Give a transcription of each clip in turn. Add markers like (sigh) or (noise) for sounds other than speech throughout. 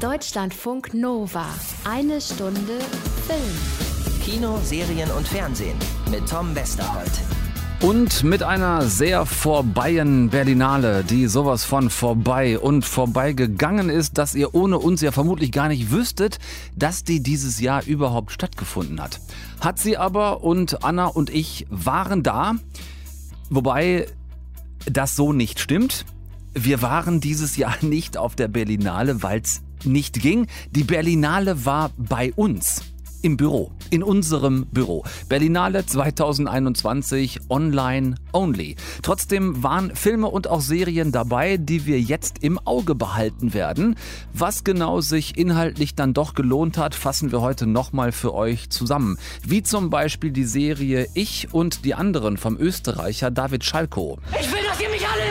Deutschlandfunk Nova. Eine Stunde Film. Kino, Serien und Fernsehen mit Tom Westerholt. Und mit einer sehr vorbeien Berlinale, die sowas von vorbei und vorbeigegangen ist, dass ihr ohne uns ja vermutlich gar nicht wüsstet, dass die dieses Jahr überhaupt stattgefunden hat. Hat sie aber und Anna und ich waren da, wobei das so nicht stimmt. Wir waren dieses Jahr (laughs) nicht auf der Berlinale, weil es nicht ging. Die Berlinale war bei uns im Büro, in unserem Büro. Berlinale 2021 online only. Trotzdem waren Filme und auch Serien dabei, die wir jetzt im Auge behalten werden. Was genau sich inhaltlich dann doch gelohnt hat, fassen wir heute nochmal für euch zusammen. Wie zum Beispiel die Serie Ich und die anderen vom Österreicher David Schalko. Ich will, dass ihr mich alle!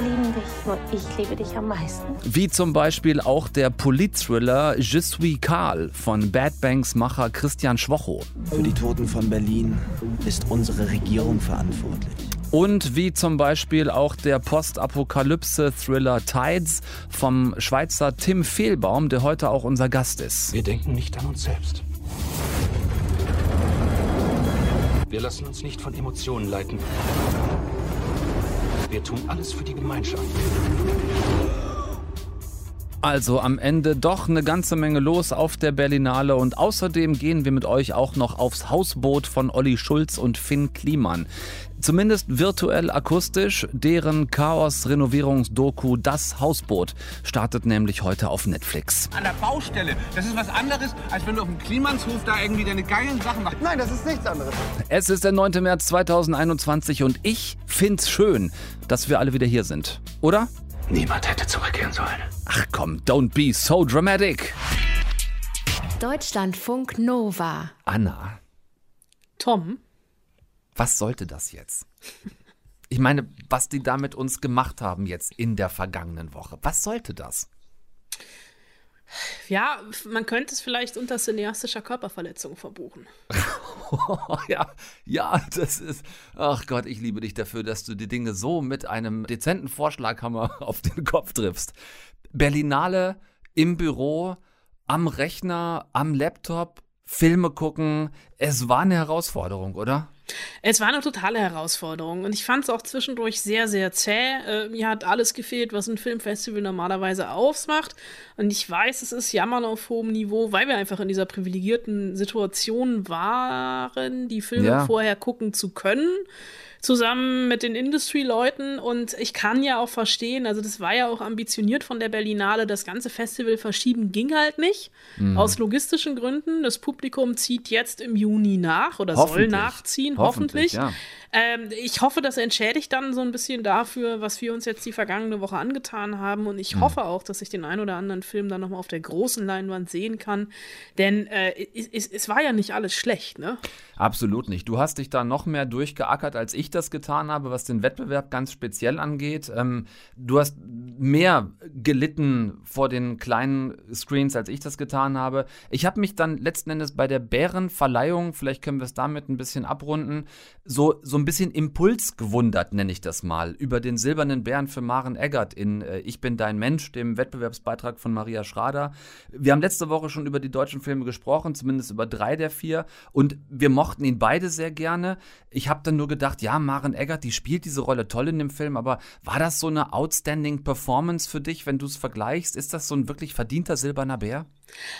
Alle lieben dich, nur ich liebe dich am meisten. Wie zum Beispiel auch der Politthriller Je suis Karl von Bad Banks Macher Christian Schwocho. Für die Toten von Berlin ist unsere Regierung verantwortlich. Und wie zum Beispiel auch der Postapokalypse-Thriller Tides vom Schweizer Tim Fehlbaum, der heute auch unser Gast ist. Wir denken nicht an uns selbst. Wir lassen uns nicht von Emotionen leiten. Wir tun alles für die Gemeinschaft. Also am Ende doch eine ganze Menge los auf der Berlinale und außerdem gehen wir mit euch auch noch aufs Hausboot von Olli Schulz und Finn Kliman. Zumindest virtuell akustisch, deren Chaos-Renovierungsdoku Das Hausboot startet nämlich heute auf Netflix. An der Baustelle, das ist was anderes, als wenn du auf dem Klimanshof da irgendwie deine geilen Sachen machst. Nein, das ist nichts anderes. Es ist der 9. März 2021 und ich find's schön, dass wir alle wieder hier sind. Oder? Niemand hätte zurückkehren sollen. Ach komm, don't be so dramatic. Deutschlandfunk Nova. Anna, Tom, was sollte das jetzt? Ich meine, was die da mit uns gemacht haben jetzt in der vergangenen Woche. Was sollte das? ja, man könnte es vielleicht unter cineastischer Körperverletzung verbuchen. (laughs) ja, ja, das ist. Ach Gott, ich liebe dich dafür, dass du die Dinge so mit einem dezenten Vorschlaghammer (laughs) auf den Kopf triffst. Berlinale im Büro, am Rechner, am Laptop, Filme gucken. Es war eine Herausforderung, oder? Es war eine totale Herausforderung und ich fand es auch zwischendurch sehr, sehr zäh. Äh, mir hat alles gefehlt, was ein Filmfestival normalerweise ausmacht. Und ich weiß, es ist Jammern auf hohem Niveau, weil wir einfach in dieser privilegierten Situation waren, die Filme Ja. vorher gucken zu können zusammen mit den Industry-Leuten und ich kann ja auch verstehen, also das war ja auch ambitioniert von der Berlinale, das ganze Festival verschieben ging halt nicht, Mhm. aus logistischen Gründen. Das Publikum zieht jetzt im Juni nach oder soll nachziehen, Hoffentlich, hoffentlich. Ähm, ich hoffe, das entschädigt dann so ein bisschen dafür, was wir uns jetzt die vergangene Woche angetan haben. Und ich hoffe auch, dass ich den einen oder anderen Film dann nochmal auf der großen Leinwand sehen kann. Denn äh, es, es, es war ja nicht alles schlecht, ne? Absolut nicht. Du hast dich da noch mehr durchgeackert, als ich das getan habe, was den Wettbewerb ganz speziell angeht. Ähm, du hast mehr gelitten vor den kleinen Screens, als ich das getan habe. Ich habe mich dann letzten Endes bei der Bärenverleihung, vielleicht können wir es damit ein bisschen abrunden, so, so ein bisschen Impuls gewundert, nenne ich das mal, über den silbernen Bären für Maren Eggert in äh, Ich bin dein Mensch, dem Wettbewerbsbeitrag von Maria Schrader. Wir haben letzte Woche schon über die deutschen Filme gesprochen, zumindest über drei der vier. Und wir mochten ihn beide sehr gerne. Ich habe dann nur gedacht, ja, Maren Eggert, die spielt diese Rolle toll in dem Film, aber war das so eine outstanding Performance für dich, wenn du es vergleichst? Ist das so ein wirklich verdienter silberner Bär?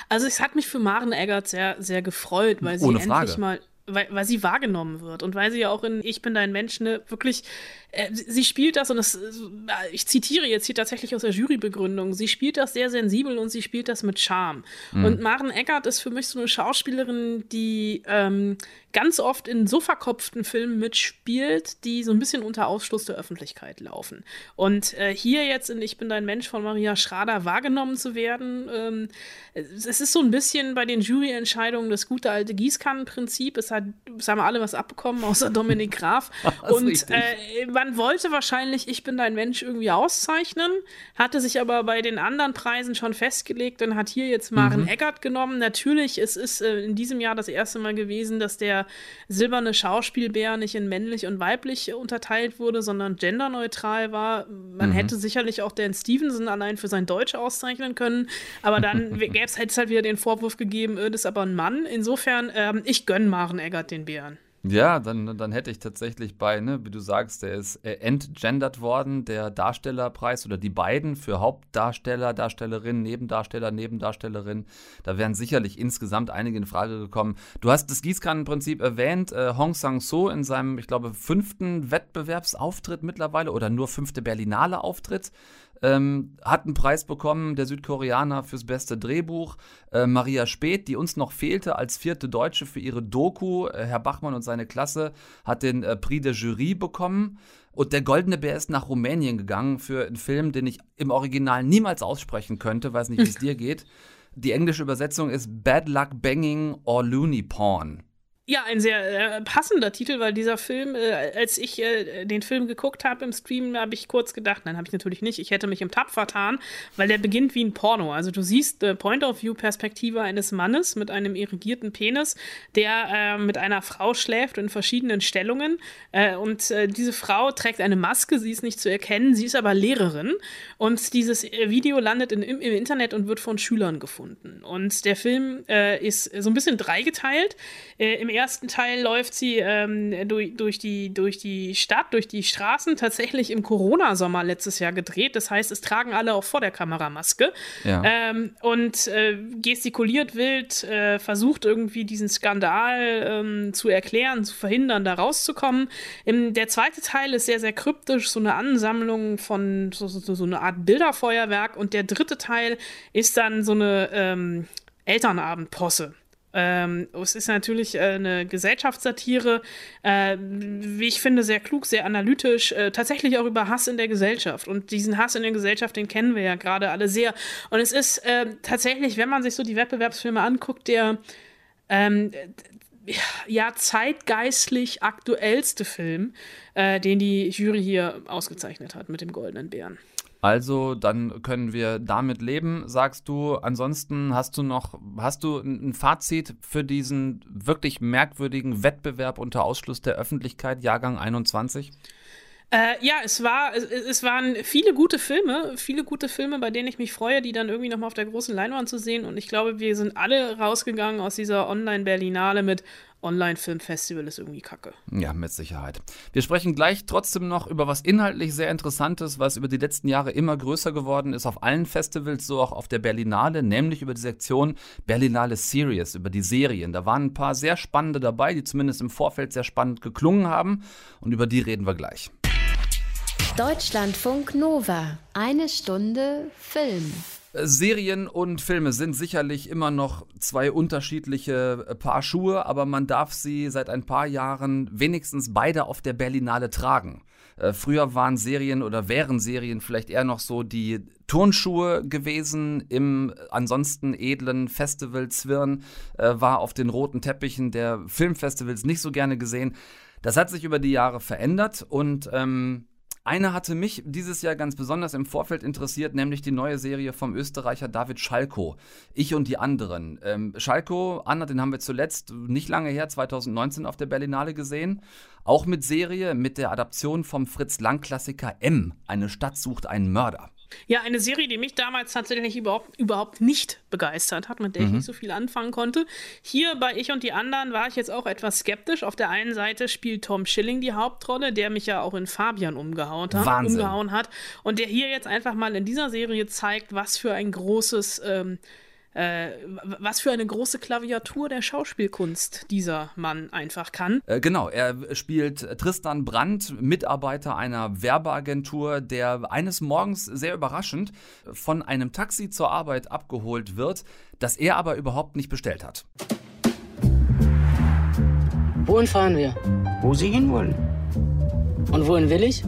Also es hat mich für Maren Eggert sehr, sehr gefreut, weil sie Ohne endlich Frage. mal, weil, weil sie wahrgenommen wird und weil sie ja auch in Ich bin dein Mensch ne, wirklich, äh, sie spielt das und das, äh, ich zitiere jetzt hier tatsächlich aus der Jurybegründung, sie spielt das sehr sensibel und sie spielt das mit Charme. Und Maren Eggert ist für mich so eine Schauspielerin, die ähm, ganz oft in so verkopften Filmen mitspielt, die so ein bisschen unter Ausschluss der Öffentlichkeit laufen. Und äh, hier jetzt in Ich bin dein Mensch von Maria Schrader wahrgenommen zu werden, ähm, es ist so ein bisschen bei den Juryentscheidungen das gute alte Gießkannenprinzip. Es, hat, es haben alle was abbekommen, außer Dominik Graf. (laughs) Und äh, man wollte wahrscheinlich Ich bin dein Mensch irgendwie auszeichnen, hatte sich aber bei den anderen Preisen schon festgelegt und hat hier jetzt Maren Eggert genommen. Natürlich, es ist äh, in diesem Jahr das erste Mal gewesen, dass der der silberne Schauspielbär nicht in männlich und weiblich unterteilt wurde, sondern genderneutral war. Man Mhm. hätte sicherlich auch Dan Stevenson allein für sein Deutsch auszeichnen können, aber dann (laughs) gäbe es halt wieder den Vorwurf gegeben, äh, das ist aber ein Mann. Insofern, ähm, ich gönne Maren Eggert den Bären. Ja, dann, dann hätte ich tatsächlich bei, ne, wie du sagst, der ist äh, entgendert worden, der Darstellerpreis oder die beiden für Hauptdarsteller, Darstellerin, Nebendarsteller, Nebendarstellerin. Da wären sicherlich insgesamt einige in Frage gekommen. Du hast das Gießkannenprinzip erwähnt, äh, Hong Sang-so in seinem, ich glaube, fünften Wettbewerbsauftritt mittlerweile oder nur fünfte Berlinale Auftritt. Ähm, hat einen Preis bekommen, der Südkoreaner fürs beste Drehbuch. Äh, Maria Speth, die uns noch fehlte als vierte Deutsche für ihre Doku. Äh, Herr Bachmann und seine Klasse hat den äh, Prix de Jury bekommen. Und der Goldene Bär ist nach Rumänien gegangen für einen Film, den ich im Original niemals aussprechen könnte. Weiß nicht, wie es (laughs) dir geht. Die englische Übersetzung ist Bad Luck Banging or Looney Porn. Ja, ein sehr äh, passender Titel, weil dieser Film, äh, als ich äh, den Film geguckt habe im Stream, habe ich kurz gedacht, nein, habe ich natürlich nicht, ich hätte mich im Tab vertan, weil der beginnt wie ein Porno. Also du siehst äh, Point-of-View-Perspektive eines Mannes mit einem irrigierten Penis, der äh, mit einer Frau schläft in verschiedenen Stellungen. Äh, und äh, diese Frau trägt eine Maske, sie ist nicht zu erkennen, sie ist aber Lehrerin. Und dieses Video landet in, im, im Internet und wird von Schülern gefunden. Und der Film ist so ein bisschen dreigeteilt. Im Teil läuft sie ähm, durch, durch, die, durch die Stadt, durch die Straßen, tatsächlich im Corona-Sommer letztes Jahr gedreht. Das heißt, es tragen alle auch vor der Kamera Maske. Ja. Ähm, und äh, gestikuliert wild, äh, versucht irgendwie diesen Skandal ähm, zu erklären, zu verhindern, da rauszukommen. Im, der zweite Teil ist sehr, sehr kryptisch, so eine Ansammlung von so, so, so eine Art Bilderfeuerwerk. Und der dritte Teil ist dann so eine ähm, Elternabendposse. Ähm, es ist natürlich äh, eine Gesellschaftssatire, äh, wie ich finde, sehr klug, sehr analytisch, äh, tatsächlich auch über Hass in der Gesellschaft. Und diesen Hass in der Gesellschaft, den kennen wir ja gerade alle sehr. Und es ist äh, tatsächlich, wenn man sich so die Wettbewerbsfilme anguckt, der ähm, ja, zeitgeistlich aktuellste Film, äh, den die Jury hier ausgezeichnet hat mit dem Goldenen Bären. Also, dann können wir damit leben, sagst du. Ansonsten hast du noch, hast du ein Fazit für diesen wirklich merkwürdigen Wettbewerb unter Ausschluss der Öffentlichkeit, Jahrgang 21? Äh, ja, es war, es, es waren viele gute Filme, viele gute Filme, bei denen ich mich freue, die dann irgendwie nochmal auf der großen Leinwand zu sehen. Und ich glaube, wir sind alle rausgegangen aus dieser Online-Berlinale mit Online-Filmfestival ist irgendwie kacke. Ja, mit Sicherheit. Wir sprechen gleich trotzdem noch über was inhaltlich sehr Interessantes, was über die letzten Jahre immer größer geworden ist auf allen Festivals, so auch auf der Berlinale, nämlich über die Sektion Berlinale Series, über die Serien. Da waren ein paar sehr spannende dabei, die zumindest im Vorfeld sehr spannend geklungen haben und über die reden wir gleich. Deutschlandfunk Nova. Eine Stunde Film. Serien und Filme sind sicherlich immer noch zwei unterschiedliche äh, Paar Schuhe, aber man darf sie seit ein paar Jahren wenigstens beide auf der Berlinale tragen. Äh, früher waren Serien oder wären Serien vielleicht eher noch so die Turnschuhe gewesen im ansonsten edlen Festivalzwirn, äh, war auf den roten Teppichen der Filmfestivals nicht so gerne gesehen. Das hat sich über die Jahre verändert und ähm, eine hatte mich dieses Jahr ganz besonders im Vorfeld interessiert, nämlich die neue Serie vom Österreicher David Schalko. Ich und die anderen. Ähm, Schalko, Anna, den haben wir zuletzt nicht lange her, 2019 auf der Berlinale gesehen. Auch mit Serie, mit der Adaption vom Fritz Lang-Klassiker M. Eine Stadt sucht einen Mörder. Ja, eine Serie, die mich damals tatsächlich überhaupt, überhaupt nicht begeistert hat, mit der ich nicht so viel anfangen konnte. Hier bei Ich und die anderen war ich jetzt auch etwas skeptisch. Auf der einen Seite spielt Tom Schilling die Hauptrolle, der mich ja auch in Fabian umgehauen hat. Wahnsinn. Umgehauen hat und der hier jetzt einfach mal in dieser Serie zeigt, was für ein großes. Ähm, äh, was für eine große Klaviatur der Schauspielkunst dieser Mann einfach kann. Äh, genau, er spielt Tristan Brandt, Mitarbeiter einer Werbeagentur, der eines Morgens sehr überraschend von einem Taxi zur Arbeit abgeholt wird, das er aber überhaupt nicht bestellt hat. Wohin fahren wir? Wo Sie hinwollen? Und wohin will ich?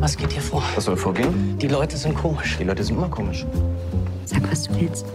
Was geht hier vor? Was soll vorgehen? Die Leute sind komisch. Die Leute sind immer komisch. Sag, was du willst.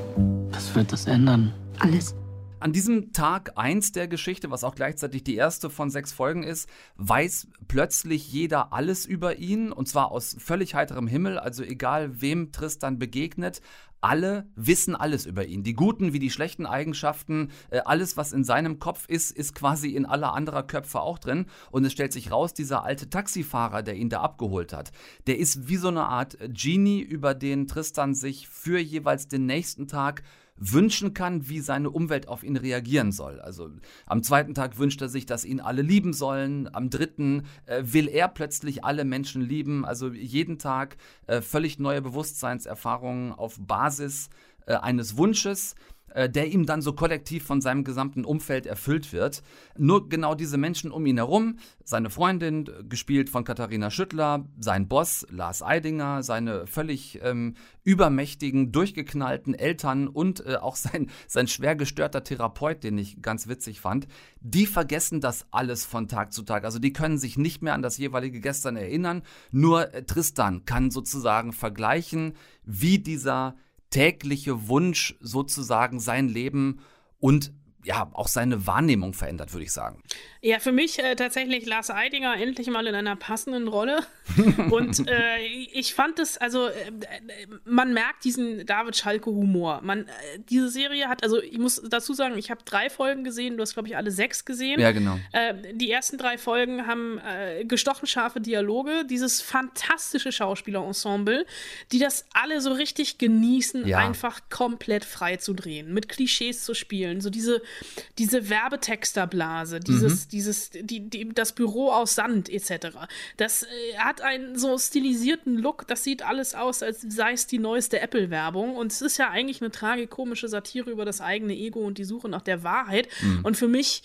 Was wird das ändern? Alles. An diesem Tag 1 der Geschichte, was auch gleichzeitig die erste von sechs Folgen ist, weiß plötzlich jeder alles über ihn und zwar aus völlig heiterem Himmel, also egal wem Tristan begegnet, alle wissen alles über ihn. Die guten wie die schlechten Eigenschaften, äh, alles, was in seinem Kopf ist, ist quasi in aller anderer Köpfe auch drin. Und es stellt sich raus, dieser alte Taxifahrer, der ihn da abgeholt hat, der ist wie so eine Art Genie, über den Tristan sich für jeweils den nächsten Tag wünschen kann, wie seine Umwelt auf ihn reagieren soll. Also am zweiten Tag wünscht er sich, dass ihn alle lieben sollen. Am dritten äh, will er plötzlich alle Menschen lieben. Also jeden Tag äh, völlig neue Bewusstseinserfahrungen auf Basis äh, eines Wunsches. Äh, der ihm dann so kollektiv von seinem gesamten Umfeld erfüllt wird. Nur genau diese Menschen um ihn herum, seine Freundin, gespielt von Katharina Schüttler, sein Boss Lars Eidinger, seine völlig ähm, übermächtigen, durchgeknallten Eltern und äh, auch sein, sein schwer gestörter Therapeut, den ich ganz witzig fand, die vergessen das alles von Tag zu Tag. Also die können sich nicht mehr an das jeweilige Gestern erinnern. Nur äh, Tristan kann sozusagen vergleichen, wie dieser tägliche Wunsch sozusagen sein Leben und ja, auch seine Wahrnehmung verändert, würde ich sagen. Ja, für mich äh, tatsächlich Lars Eidinger endlich mal in einer passenden Rolle. (laughs) Und äh, ich fand es, also äh, man merkt diesen David Schalke-Humor. Man, äh, diese Serie hat, also ich muss dazu sagen, ich habe drei Folgen gesehen, du hast, glaube ich, alle sechs gesehen. Ja, genau. Äh, die ersten drei Folgen haben äh, gestochen scharfe Dialoge, dieses fantastische Schauspielerensemble, die das alle so richtig genießen, ja. einfach komplett frei zu drehen, mit Klischees zu spielen, so diese diese Werbetexterblase, dieses, mhm. dieses, die, die, das Büro aus Sand etc. Das äh, hat einen so stilisierten Look, das sieht alles aus, als sei es die neueste Apple-Werbung. Und es ist ja eigentlich eine tragikomische Satire über das eigene Ego und die Suche nach der Wahrheit. Mhm. Und für mich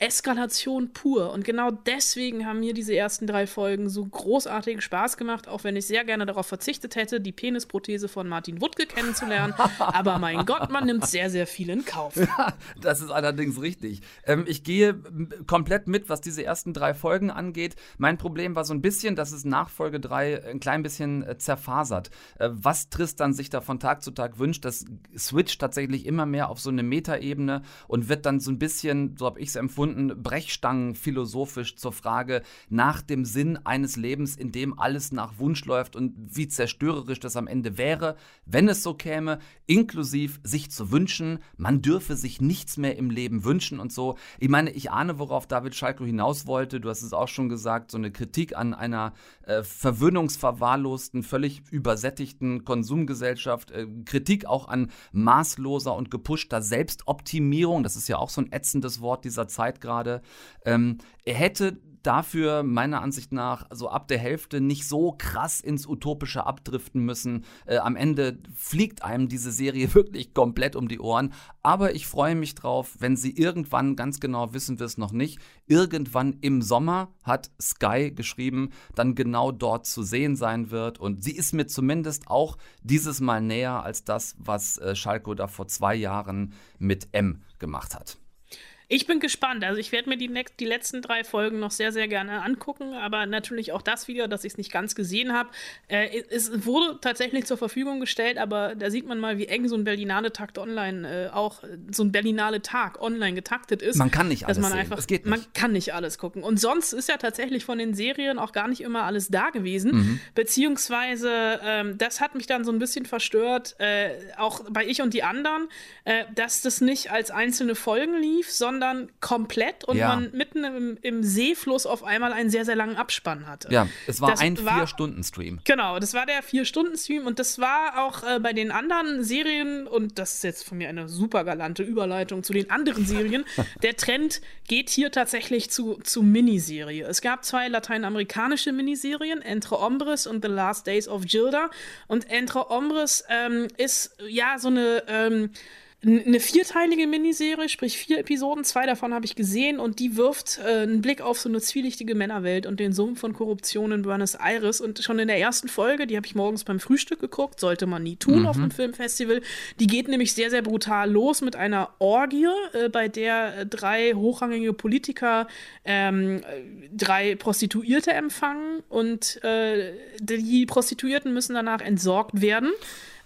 Eskalation pur. Und genau deswegen haben mir diese ersten drei Folgen so großartig Spaß gemacht, auch wenn ich sehr gerne darauf verzichtet hätte, die Penisprothese von Martin Wuttke kennenzulernen. (laughs) Aber mein Gott, man nimmt sehr, sehr viel in Kauf. Ja, das ist allerdings richtig. Ähm, ich gehe komplett mit, was diese ersten drei Folgen angeht. Mein Problem war so ein bisschen, dass es nach Folge drei ein klein bisschen äh, zerfasert. Äh, was Tristan sich da von Tag zu Tag wünscht, das switcht tatsächlich immer mehr auf so eine Metaebene und wird dann so ein bisschen, so habe ich es empfunden, Stunden Brechstangen philosophisch zur Frage nach dem Sinn eines Lebens, in dem alles nach Wunsch läuft und wie zerstörerisch das am Ende wäre, wenn es so käme, inklusiv sich zu wünschen, man dürfe sich nichts mehr im Leben wünschen und so. Ich meine, ich ahne, worauf David Schalko hinaus wollte. Du hast es auch schon gesagt, so eine Kritik an einer äh, verwöhnungsverwahrlosten, völlig übersättigten Konsumgesellschaft, äh, Kritik auch an maßloser und gepushter Selbstoptimierung. Das ist ja auch so ein ätzendes Wort dieser Zeit gerade. Ähm, er hätte dafür meiner Ansicht nach so ab der Hälfte nicht so krass ins Utopische abdriften müssen. Äh, am Ende fliegt einem diese Serie (laughs) wirklich komplett um die Ohren. Aber ich freue mich drauf, wenn sie irgendwann, ganz genau wissen wir es noch nicht, irgendwann im Sommer hat Sky geschrieben, dann genau dort zu sehen sein wird. Und sie ist mir zumindest auch dieses Mal näher als das, was äh, Schalko da vor zwei Jahren mit M gemacht hat. Ich bin gespannt. Also ich werde mir die, die letzten drei Folgen noch sehr, sehr gerne angucken, aber natürlich auch das wieder, dass ich es nicht ganz gesehen habe. Äh, es wurde tatsächlich zur Verfügung gestellt, aber da sieht man mal, wie eng so ein Berlinale-Takt online äh, auch so ein Berlinale-Tag online getaktet ist. Man kann nicht alles man sehen. Einfach, es geht nicht. Man kann nicht alles gucken. Und sonst ist ja tatsächlich von den Serien auch gar nicht immer alles da gewesen, mhm. beziehungsweise ähm, das hat mich dann so ein bisschen verstört, äh, auch bei Ich und die anderen, äh, dass das nicht als einzelne Folgen lief, sondern sondern komplett und ja. man mitten im, im, Seefluss auf einmal einen sehr, sehr langen Abspann hatte. Ja, es war das ein Vier-Stunden-Stream. Genau, das war der Vier-Stunden-Stream und das war auch äh, bei den anderen Serien, und das ist jetzt von mir eine super galante Überleitung zu den anderen Serien, (laughs) der Trend geht hier tatsächlich zu, zu Miniserie. Es gab zwei lateinamerikanische Miniserien, Entre Hombres und The Last Days of Gilda. Und Entre Hombres ähm, ist ja so eine ähm, eine vierteilige Miniserie, sprich vier Episoden. Zwei davon habe ich gesehen und die wirft äh, einen Blick auf so eine zwielichtige Männerwelt und den Sumpf von Korruption in Buenos Aires. Und schon in der ersten Folge, die habe ich morgens beim Frühstück geguckt, sollte man nie tun mhm. auf einem Filmfestival. Die geht nämlich sehr, sehr brutal los mit einer Orgie, äh, bei der äh, drei hochrangige Politiker ähm, drei Prostituierte empfangen und äh, die Prostituierten müssen danach entsorgt werden.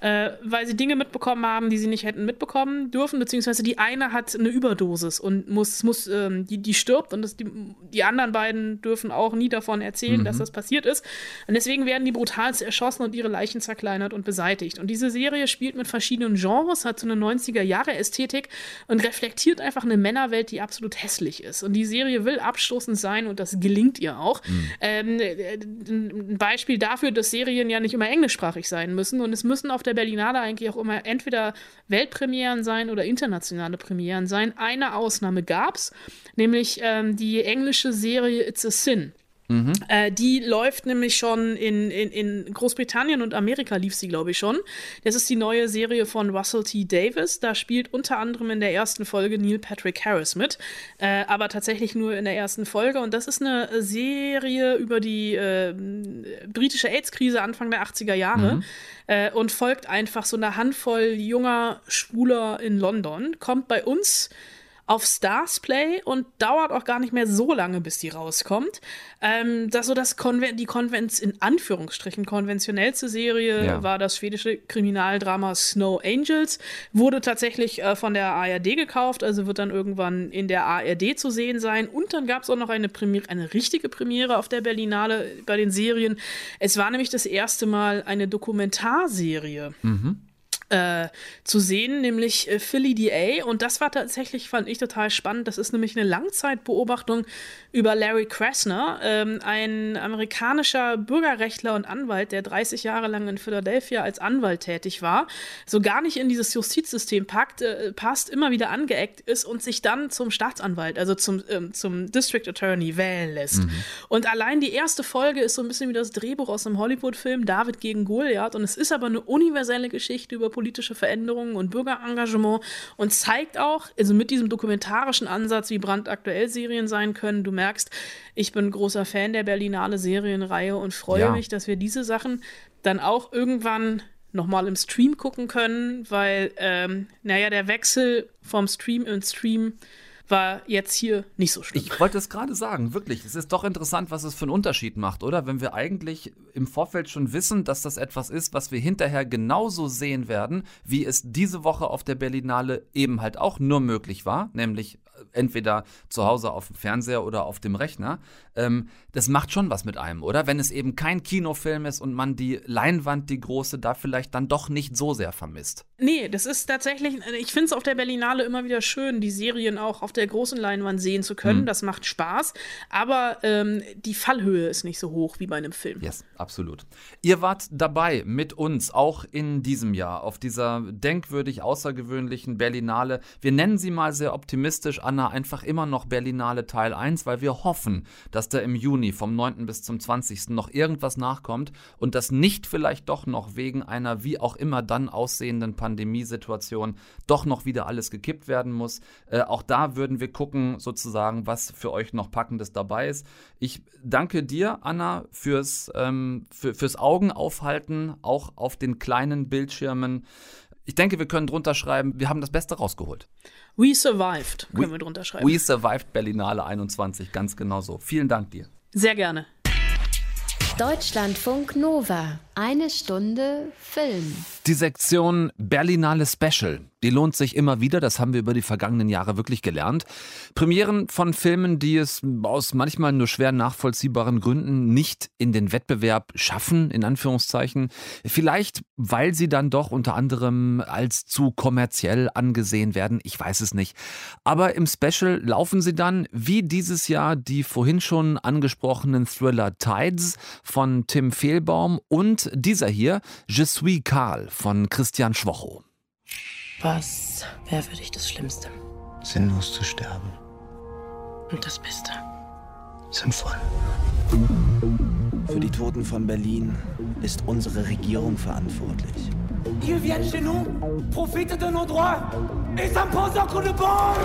Äh, weil sie Dinge mitbekommen haben, die sie nicht hätten mitbekommen dürfen, beziehungsweise die eine hat eine Überdosis und muss, muss ähm, die, die stirbt und das, die, die anderen beiden dürfen auch nie davon erzählen, mhm. dass das passiert ist. Und deswegen werden die brutalst erschossen und ihre Leichen zerkleinert und beseitigt. Und diese Serie spielt mit verschiedenen Genres, hat so eine 90er-Jahre-Ästhetik und reflektiert einfach eine Männerwelt, die absolut hässlich ist. Und die Serie will abstoßend sein und das gelingt ihr auch. Mhm. Ähm, ein Beispiel dafür, dass Serien ja nicht immer englischsprachig sein müssen und es müssen auf der Berlinale eigentlich auch immer entweder Weltpremieren sein oder internationale Premieren sein. Eine Ausnahme gab es, nämlich ähm, die englische Serie It's a Sin. Mhm. Äh, die läuft nämlich schon in, in, in Großbritannien und Amerika lief sie, glaube ich, schon. Das ist die neue Serie von Russell T. Davis. Da spielt unter anderem in der ersten Folge Neil Patrick Harris mit, äh, aber tatsächlich nur in der ersten Folge. Und das ist eine Serie über die äh, britische AIDS-Krise Anfang der 80er Jahre. Mhm. Äh, und folgt einfach so einer Handvoll junger Schwuler in London. Kommt bei uns auf Stars Play und dauert auch gar nicht mehr so lange, bis die rauskommt. Ähm, das so das Konven die Konvenz in Anführungsstrichen konventionellste Serie ja. war das schwedische Kriminaldrama Snow Angels. Wurde tatsächlich äh, von der ARD gekauft, also wird dann irgendwann in der ARD zu sehen sein. Und dann gab es auch noch eine Premiere, eine richtige Premiere auf der Berlinale bei den Serien. Es war nämlich das erste Mal eine Dokumentarserie. Mhm äh, zu sehen, nämlich äh, Philly DA. Und das war tatsächlich, fand ich total spannend. Das ist nämlich eine Langzeitbeobachtung über Larry Krasner, ähm, ein amerikanischer Bürgerrechtler und Anwalt, der 30 Jahre lang in Philadelphia als Anwalt tätig war, so gar nicht in dieses Justizsystem packt, äh, passt, immer wieder angeeckt ist und sich dann zum Staatsanwalt, also zum, ähm, zum District Attorney wählen lässt. Mhm. Und allein die erste Folge ist so ein bisschen wie das Drehbuch aus einem Hollywood-Film David gegen Goliath. Und es ist aber eine universelle Geschichte über politische Veränderungen und Bürgerengagement und zeigt auch, also mit diesem dokumentarischen Ansatz, wie brandaktuell Serien sein können, du merkst, ich bin großer Fan der Berlinale Serienreihe und freue ja. mich, dass wir diese Sachen dann auch irgendwann nochmal im Stream gucken können, weil, ähm, naja, der Wechsel vom Stream ins Stream war jetzt hier nicht so schlimm. Ich wollte es gerade sagen, wirklich. Es ist doch interessant, was es für einen Unterschied macht, oder? Wenn wir eigentlich im Vorfeld schon wissen, dass das etwas ist, was wir hinterher genauso sehen werden, wie es diese Woche auf der Berlinale eben halt auch nur möglich war, nämlich entweder zu Hause auf dem Fernseher oder auf dem Rechner. Ähm, das macht schon was mit einem, oder? Wenn es eben kein Kinofilm ist und man die Leinwand, die große, da vielleicht dann doch nicht so sehr vermisst. Nee, das ist tatsächlich, ich finde es auf der Berlinale immer wieder schön, die Serien auch auf der großen Leinwand sehen zu können. Mhm. Das macht Spaß. Aber ähm, die Fallhöhe ist nicht so hoch wie bei einem Film. Yes, absolut. Ihr wart dabei mit uns, auch in diesem Jahr, auf dieser denkwürdig außergewöhnlichen Berlinale. Wir nennen sie mal sehr optimistisch, Anna, einfach immer noch Berlinale Teil 1, weil wir hoffen, dass da im Juni vom 9. bis zum 20. noch irgendwas nachkommt und das nicht vielleicht doch noch wegen einer wie auch immer dann aussehenden Pandemiesituation doch noch wieder alles gekippt werden muss. Äh, auch da würden wir gucken, sozusagen, was für euch noch Packendes dabei ist. Ich danke dir, Anna, fürs, ähm, für, fürs Augenaufhalten, auch auf den kleinen Bildschirmen. Ich denke, wir können drunter schreiben, wir haben das Beste rausgeholt. We survived, können we, wir drunter schreiben. We survived Berlinale 21, ganz genau so. Vielen Dank dir. Sehr gerne. Deutschlandfunk Nova. Eine Stunde Film. Die Sektion Berlinale Special, die lohnt sich immer wieder, das haben wir über die vergangenen Jahre wirklich gelernt. Premieren von Filmen, die es aus manchmal nur schwer nachvollziehbaren Gründen nicht in den Wettbewerb schaffen, in Anführungszeichen. Vielleicht, weil sie dann doch unter anderem als zu kommerziell angesehen werden, ich weiß es nicht. Aber im Special laufen sie dann, wie dieses Jahr, die vorhin schon angesprochenen Thriller Tides von Tim Fehlbaum und dieser hier, Je suis Karl von Christian Schwocho. Was wäre für dich das Schlimmste? Sinnlos zu sterben. Und das Beste? Sinnvoll. Für die Toten von Berlin ist unsere Regierung verantwortlich. Ils viennent chez nous, profitent de nos droits et s'imposent un coup de bombe!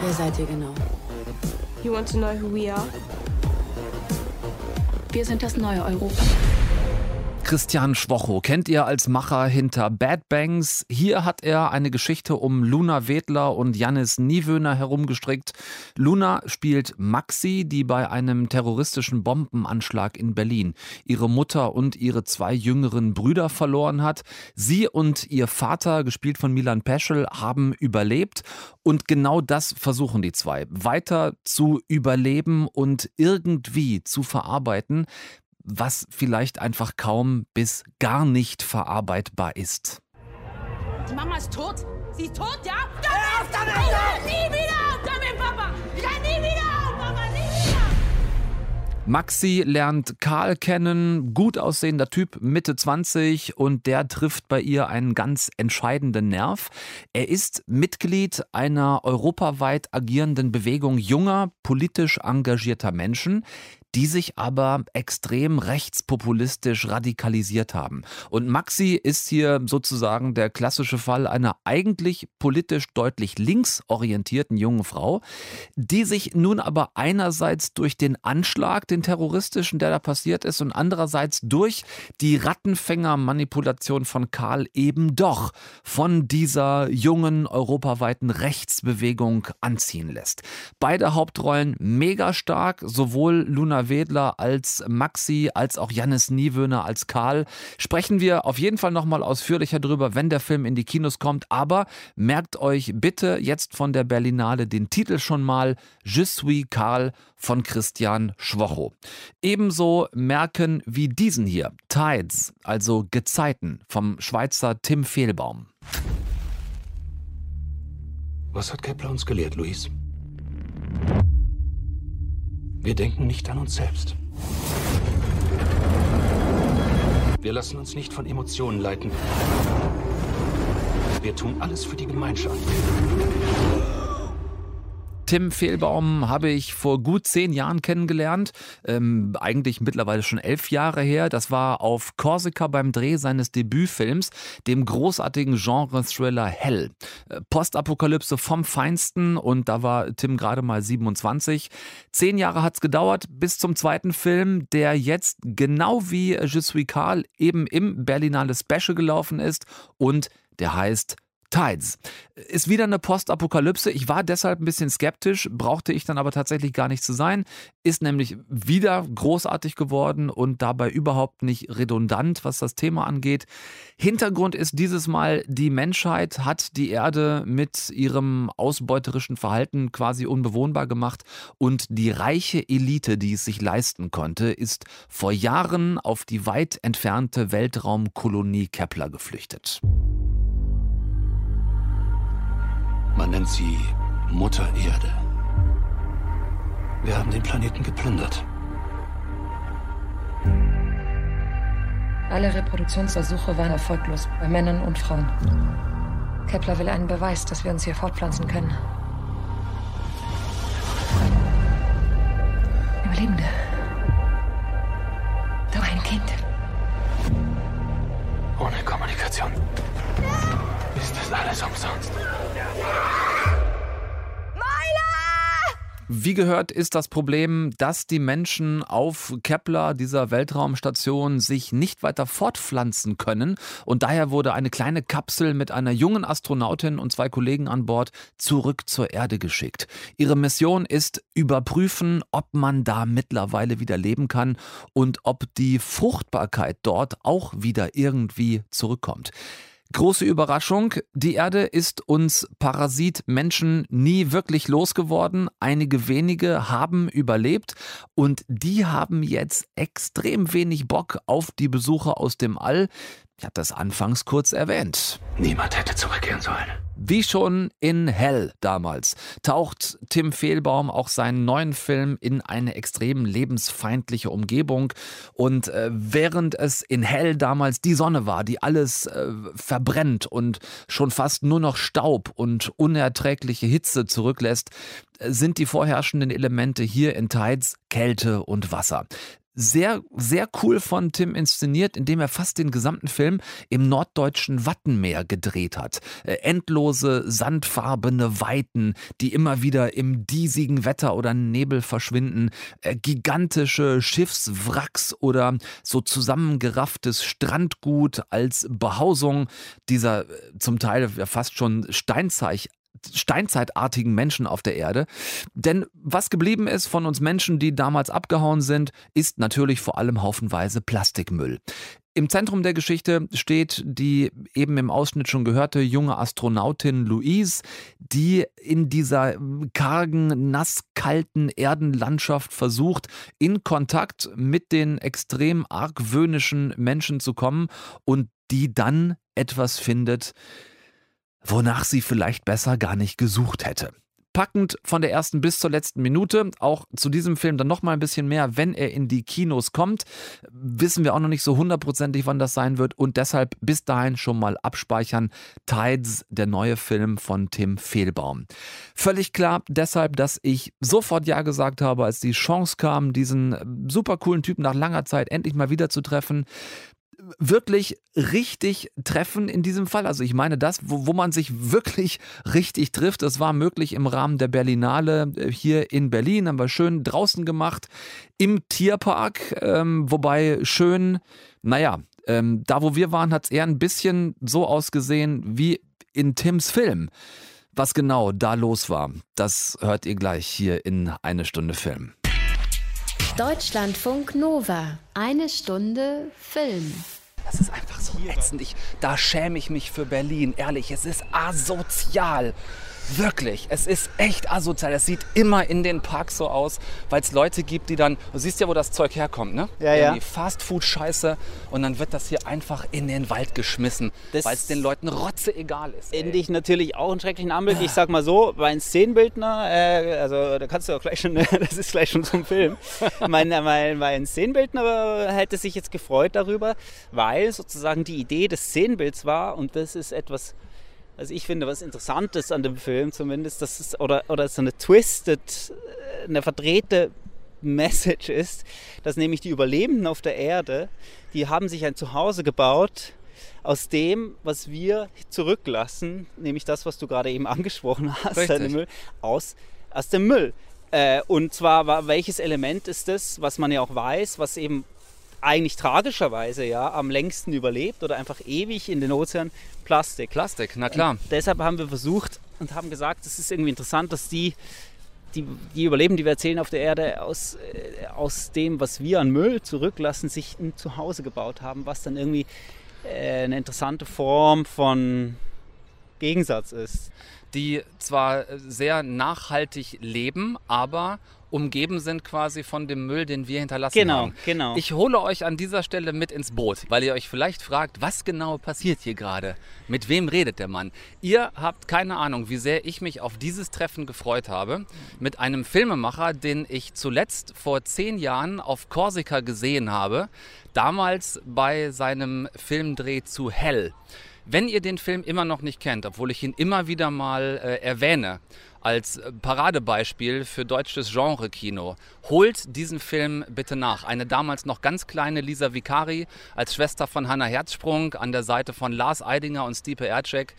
Wer seid ihr genau? You want to know who we are? Wir sind das neue Europa. Christian Schwocho kennt ihr als Macher hinter Bad Bangs. Hier hat er eine Geschichte um Luna Wedler und Janis Niewöhner herumgestrickt. Luna spielt Maxi, die bei einem terroristischen Bombenanschlag in Berlin ihre Mutter und ihre zwei jüngeren Brüder verloren hat. Sie und ihr Vater, gespielt von Milan Peschel, haben überlebt. Und genau das versuchen die zwei. Weiter zu überleben und irgendwie zu verarbeiten was vielleicht einfach kaum bis gar nicht verarbeitbar ist. Die Mama ist tot? Sie ist tot, ja? Hör auf damit! Nie wieder! Damit, Papa! Ja, nie wieder! Mama, nie wieder! Maxi lernt Karl kennen, gut aussehender Typ, Mitte 20 und der trifft bei ihr einen ganz entscheidenden Nerv. Er ist Mitglied einer europaweit agierenden Bewegung junger, politisch engagierter Menschen, die sich aber extrem rechtspopulistisch radikalisiert haben. Und Maxi ist hier sozusagen der klassische Fall einer eigentlich politisch deutlich linksorientierten jungen Frau, die sich nun aber einerseits durch den Anschlag, den terroristischen, der da passiert ist, und andererseits durch die Rattenfängermanipulation von Karl eben doch von dieser jungen europaweiten Rechtsbewegung anziehen lässt. Beide Hauptrollen mega stark, sowohl Luna Wedler als Maxi, als auch Jannis Niewöhner als Karl. Sprechen wir auf jeden Fall nochmal ausführlicher drüber, wenn der Film in die Kinos kommt. Aber merkt euch bitte jetzt von der Berlinale den Titel schon mal Je suis Karl von Christian Schwocho. Ebenso merken wie diesen hier, Tides, also Gezeiten vom Schweizer Tim Fehlbaum. Was hat Kepler uns gelehrt, Luis? Wir denken nicht an uns selbst. Wir lassen uns nicht von Emotionen leiten. Wir tun alles für die Gemeinschaft. Tim Fehlbaum habe ich vor gut zehn Jahren kennengelernt, ähm, eigentlich mittlerweile schon elf Jahre her. Das war auf Korsika beim Dreh seines Debütfilms, dem großartigen Genre-Thriller Hell. Äh, Postapokalypse vom Feinsten und da war Tim gerade mal 27. Zehn Jahre hat es gedauert bis zum zweiten Film, der jetzt genau wie Je suis Karl eben im Berlinale Special gelaufen ist und der heißt Tides. Ist wieder eine Postapokalypse. Ich war deshalb ein bisschen skeptisch, brauchte ich dann aber tatsächlich gar nicht zu sein. Ist nämlich wieder großartig geworden und dabei überhaupt nicht redundant, was das Thema angeht. Hintergrund ist dieses Mal, die Menschheit hat die Erde mit ihrem ausbeuterischen Verhalten quasi unbewohnbar gemacht und die reiche Elite, die es sich leisten konnte, ist vor Jahren auf die weit entfernte Weltraumkolonie Kepler geflüchtet. Man nennt sie Mutter Erde. Wir haben den Planeten geplündert. Alle Reproduktionsversuche waren erfolglos bei Männern und Frauen. Kepler will einen Beweis, dass wir uns hier fortpflanzen können. Überlebende. War ein Kind. Ohne Kommunikation ist das alles umsonst. Wie gehört ist das Problem, dass die Menschen auf Kepler, dieser Weltraumstation, sich nicht weiter fortpflanzen können. Und daher wurde eine kleine Kapsel mit einer jungen Astronautin und zwei Kollegen an Bord zurück zur Erde geschickt. Ihre Mission ist überprüfen, ob man da mittlerweile wieder leben kann und ob die Fruchtbarkeit dort auch wieder irgendwie zurückkommt. Große Überraschung, die Erde ist uns Parasit Menschen nie wirklich losgeworden. Einige wenige haben überlebt und die haben jetzt extrem wenig Bock auf die Besucher aus dem All. Ich hatte das anfangs kurz erwähnt. Niemand hätte zurückkehren sollen. Wie schon in Hell damals taucht Tim Fehlbaum auch seinen neuen Film in eine extrem lebensfeindliche Umgebung. Und äh, während es in Hell damals die Sonne war, die alles äh, verbrennt und schon fast nur noch Staub und unerträgliche Hitze zurücklässt, sind die vorherrschenden Elemente hier in Tides Kälte und Wasser. Sehr, sehr cool von Tim inszeniert, indem er fast den gesamten Film im norddeutschen Wattenmeer gedreht hat. Äh, endlose, sandfarbene Weiten, die immer wieder im diesigen Wetter oder Nebel verschwinden, äh, gigantische Schiffswracks oder so zusammengerafftes Strandgut als Behausung dieser äh, zum Teil fast schon Steinzeich steinzeitartigen Menschen auf der Erde. Denn was geblieben ist von uns Menschen, die damals abgehauen sind, ist natürlich vor allem haufenweise Plastikmüll. Im Zentrum der Geschichte steht die eben im Ausschnitt schon gehörte junge Astronautin Louise, die in dieser kargen, nasskalten Erdenlandschaft versucht, in Kontakt mit den extrem argwöhnischen Menschen zu kommen und die dann etwas findet, wonach sie vielleicht besser gar nicht gesucht hätte. Packend von der ersten bis zur letzten Minute. Auch zu diesem Film dann nochmal ein bisschen mehr, wenn er in die Kinos kommt. Wissen wir auch noch nicht so hundertprozentig, wann das sein wird. Und deshalb bis dahin schon mal abspeichern. Tides, der neue Film von Tim Fehlbaum. Völlig klar deshalb, dass ich sofort Ja gesagt habe, als die Chance kam, diesen super coolen Typen nach langer Zeit endlich mal wieder zu treffen wirklich richtig treffen in diesem Fall. Also ich meine das, wo, wo man sich wirklich richtig trifft. Das war möglich im Rahmen der Berlinale äh, hier in Berlin. Haben wir schön draußen gemacht im Tierpark. Ähm, wobei schön, naja, ähm, da wo wir waren, hat es eher ein bisschen so ausgesehen wie in Tims Film. Was genau da los war, das hört ihr gleich hier in eine Stunde Film. Deutschlandfunk Nova. Eine Stunde Film. Das ist einfach so ätzend. Ich, da schäme ich mich für Berlin. Ehrlich, es ist asozial. Wirklich, es ist echt asozial. Es sieht immer in den Parks so aus, weil es Leute gibt, die dann, du siehst ja, wo das Zeug herkommt, ne? Ja, ja. Die Fastfood-Scheiße und dann wird das hier einfach in den Wald geschmissen, weil es den Leuten rotze egal ist. Finde ich natürlich auch einen schrecklichen Anblick. Ich sag mal so, einem Szenenbildner, äh, also da kannst du auch gleich schon, (laughs) das ist gleich schon zum Film. mein, mein, mein Szenenbildner hätte sich jetzt gefreut darüber, weil sozusagen die Idee des Szenenbilds war und das ist etwas also ich finde, was Interessantes an dem Film zumindest, dass es, oder, oder so eine twisted, äh, eine verdrehte Message ist, dass nämlich die Überlebenden auf der Erde, die haben sich ein Zuhause gebaut aus dem, was wir zurücklassen, nämlich das, was du gerade eben angesprochen hast, Müll, aus, aus dem Müll. Äh, und zwar, welches Element ist das, was man ja auch weiß, was eben eigentlich tragischerweise ja am längsten überlebt oder einfach ewig in den Ozean Plastik. Plastik, na klar. Und deshalb haben wir versucht und haben gesagt, es ist irgendwie interessant, dass die, die, die Überleben, die wir erzählen auf der Erde, aus, äh, aus dem, was wir an Müll zurücklassen, sich ein Zuhause gebaut haben, was dann irgendwie äh, eine interessante Form von Gegensatz ist. Die zwar sehr nachhaltig leben, aber umgeben sind quasi von dem Müll, den wir hinterlassen genau, haben. Genau, Ich hole euch an dieser Stelle mit ins Boot, weil ihr euch vielleicht fragt, was genau passiert hier gerade? Mit wem redet der Mann? Ihr habt keine Ahnung, wie sehr ich mich auf dieses Treffen gefreut habe mit einem Filmemacher, den ich zuletzt vor zehn Jahren auf Korsika gesehen habe, damals bei seinem Filmdreh zu Hell. Wenn ihr den Film immer noch nicht kennt, obwohl ich ihn immer wieder mal äh, erwähne, als Paradebeispiel für deutsches Genre-Kino. Holt diesen Film bitte nach. Eine damals noch ganz kleine Lisa Vicari als Schwester von Hannah Herzsprung an der Seite von Lars Eidinger und Stipe Ercek.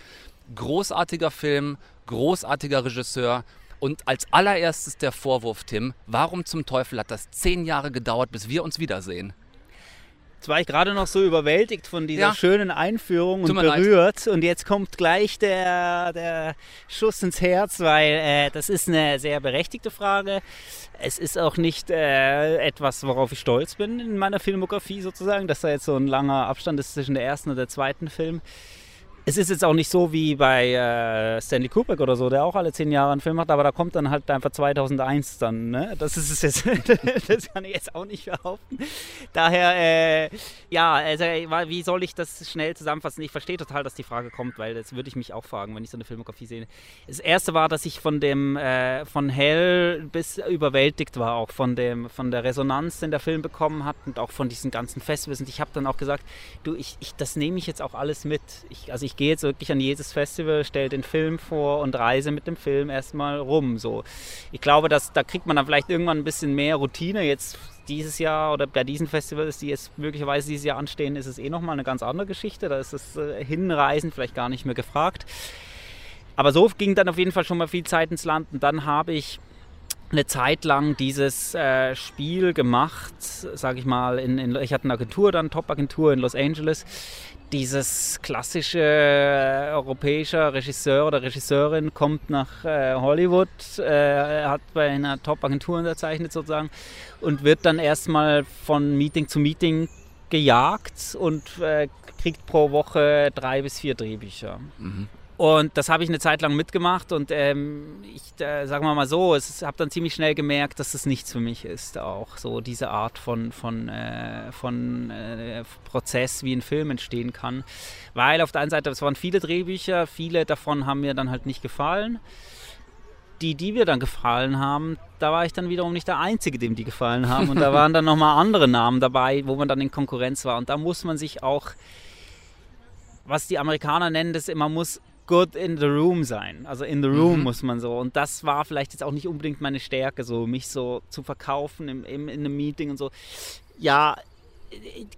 Großartiger Film, großartiger Regisseur. Und als allererstes der Vorwurf, Tim, warum zum Teufel hat das zehn Jahre gedauert, bis wir uns wiedersehen? Jetzt war ich gerade noch so überwältigt von dieser ja. schönen Einführung und berührt. Leid. Und jetzt kommt gleich der, der Schuss ins Herz, weil äh, das ist eine sehr berechtigte Frage. Es ist auch nicht äh, etwas, worauf ich stolz bin in meiner Filmografie sozusagen, dass da jetzt so ein langer Abstand ist zwischen der ersten und der zweiten Film es ist jetzt auch nicht so wie bei äh, Stanley Kubrick oder so, der auch alle zehn Jahre einen Film macht, aber da kommt dann halt einfach 2001 dann. Ne? Das ist es jetzt, (laughs) das kann ich jetzt auch nicht behaupten. Daher, äh, ja, also wie soll ich das schnell zusammenfassen? Ich verstehe total, dass die Frage kommt, weil das würde ich mich auch fragen, wenn ich so eine Filmografie sehe. Das erste war, dass ich von dem, äh, von Hell bis überwältigt war, auch von dem, von der Resonanz, den der Film bekommen hat und auch von diesen ganzen Festivals. Und ich habe dann auch gesagt, du, ich, ich das nehme ich jetzt auch alles mit. Ich, also ich gehe jetzt wirklich an jedes Festival, stelle den Film vor und reise mit dem Film erstmal rum. So. Ich glaube, dass, da kriegt man dann vielleicht irgendwann ein bisschen mehr Routine. Jetzt dieses Jahr oder bei diesen Festivals, die jetzt möglicherweise dieses Jahr anstehen, ist es eh nochmal eine ganz andere Geschichte. Da ist das äh, Hinreisen vielleicht gar nicht mehr gefragt. Aber so ging dann auf jeden Fall schon mal viel Zeit ins Land und dann habe ich eine Zeit lang dieses äh, Spiel gemacht, sage ich mal, in, in, ich hatte eine Agentur dann, Top-Agentur in Los Angeles, dieses klassische äh, europäische Regisseur oder Regisseurin kommt nach äh, Hollywood, äh, hat bei einer Top-Agentur unterzeichnet sozusagen und wird dann erstmal von Meeting zu Meeting gejagt und äh, kriegt pro Woche drei bis vier Drehbücher. Mhm. Und das habe ich eine Zeit lang mitgemacht und ähm, ich äh, sagen wir mal so, ich habe dann ziemlich schnell gemerkt, dass das nichts für mich ist, auch so diese Art von, von, äh, von äh, Prozess, wie ein Film entstehen kann. Weil auf der einen Seite, es waren viele Drehbücher, viele davon haben mir dann halt nicht gefallen. Die, die mir dann gefallen haben, da war ich dann wiederum nicht der Einzige, dem die gefallen haben. Und da (laughs) waren dann nochmal andere Namen dabei, wo man dann in Konkurrenz war. Und da muss man sich auch was die Amerikaner nennen, das man muss good in the room sein. Also in the room mhm. muss man so. Und das war vielleicht jetzt auch nicht unbedingt meine Stärke, so mich so zu verkaufen im, im, in einem Meeting und so. Ja,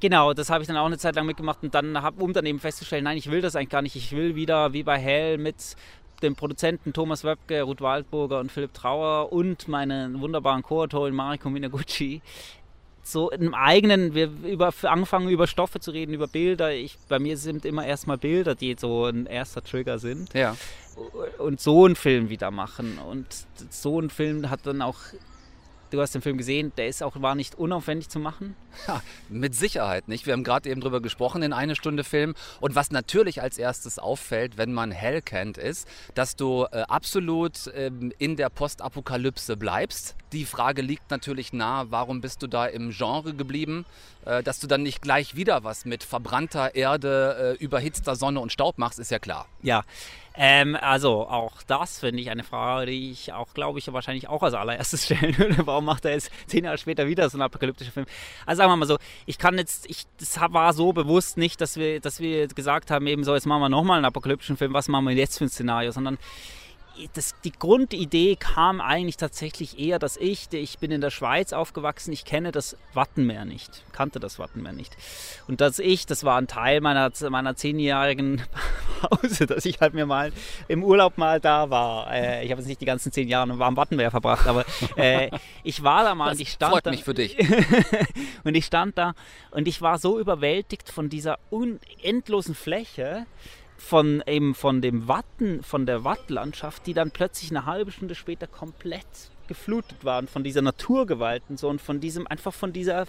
genau, das habe ich dann auch eine Zeit lang mitgemacht und dann habe, um dann eben festzustellen, nein, ich will das eigentlich gar nicht. Ich will wieder wie bei Hell mit dem Produzenten Thomas Wöbke, Ruth Waldburger und Philipp Trauer und meinen wunderbaren Co-Autorin Mariko Minaguchi so im eigenen, wir über, angefangen über Stoffe zu reden, über Bilder. Ich, bei mir sind immer erstmal Bilder, die so ein erster Trigger sind. Ja. Und so einen Film wieder machen. Und so ein Film hat dann auch du hast den Film gesehen, der ist auch war nicht unaufwendig zu machen. Ja, mit Sicherheit nicht. Wir haben gerade eben drüber gesprochen in eine Stunde Film. Und was natürlich als erstes auffällt, wenn man Hell kennt, ist, dass du äh, absolut ähm, in der Postapokalypse bleibst. Die Frage liegt natürlich nahe, warum bist du da im Genre geblieben? Äh, dass du dann nicht gleich wieder was mit verbrannter Erde, äh, überhitzter Sonne und Staub machst, ist ja klar. Ja, ähm, also auch das finde ich eine Frage, die ich auch, glaube ich, wahrscheinlich auch als allererstes (laughs) stellen würde. Warum macht er jetzt zehn Jahre später wieder so einen apokalyptischen Film? Also sagen wir mal so, ich kann jetzt, ich, das war so bewusst nicht, dass wir, dass wir gesagt haben, eben so, jetzt machen wir nochmal einen apokalyptischen Film, was machen wir jetzt für ein Szenario, sondern das, die Grundidee kam eigentlich tatsächlich eher, dass ich, ich bin in der Schweiz aufgewachsen, ich kenne das Wattenmeer nicht, kannte das Wattenmeer nicht. Und dass ich, das war ein Teil meiner, meiner zehnjährigen (laughs) Pause, dass ich halt mir mal im Urlaub mal da war. Äh, ich habe jetzt nicht die ganzen zehn Jahre am Wattenmeer verbracht, aber äh, ich war da mal das und ich stand freut da. mich für dich. (laughs) und ich stand da und ich war so überwältigt von dieser unendlosen Fläche, von eben von dem Watten, von der Wattlandschaft, die dann plötzlich eine halbe Stunde später komplett geflutet waren von dieser Naturgewalt und so und von diesem, einfach von dieser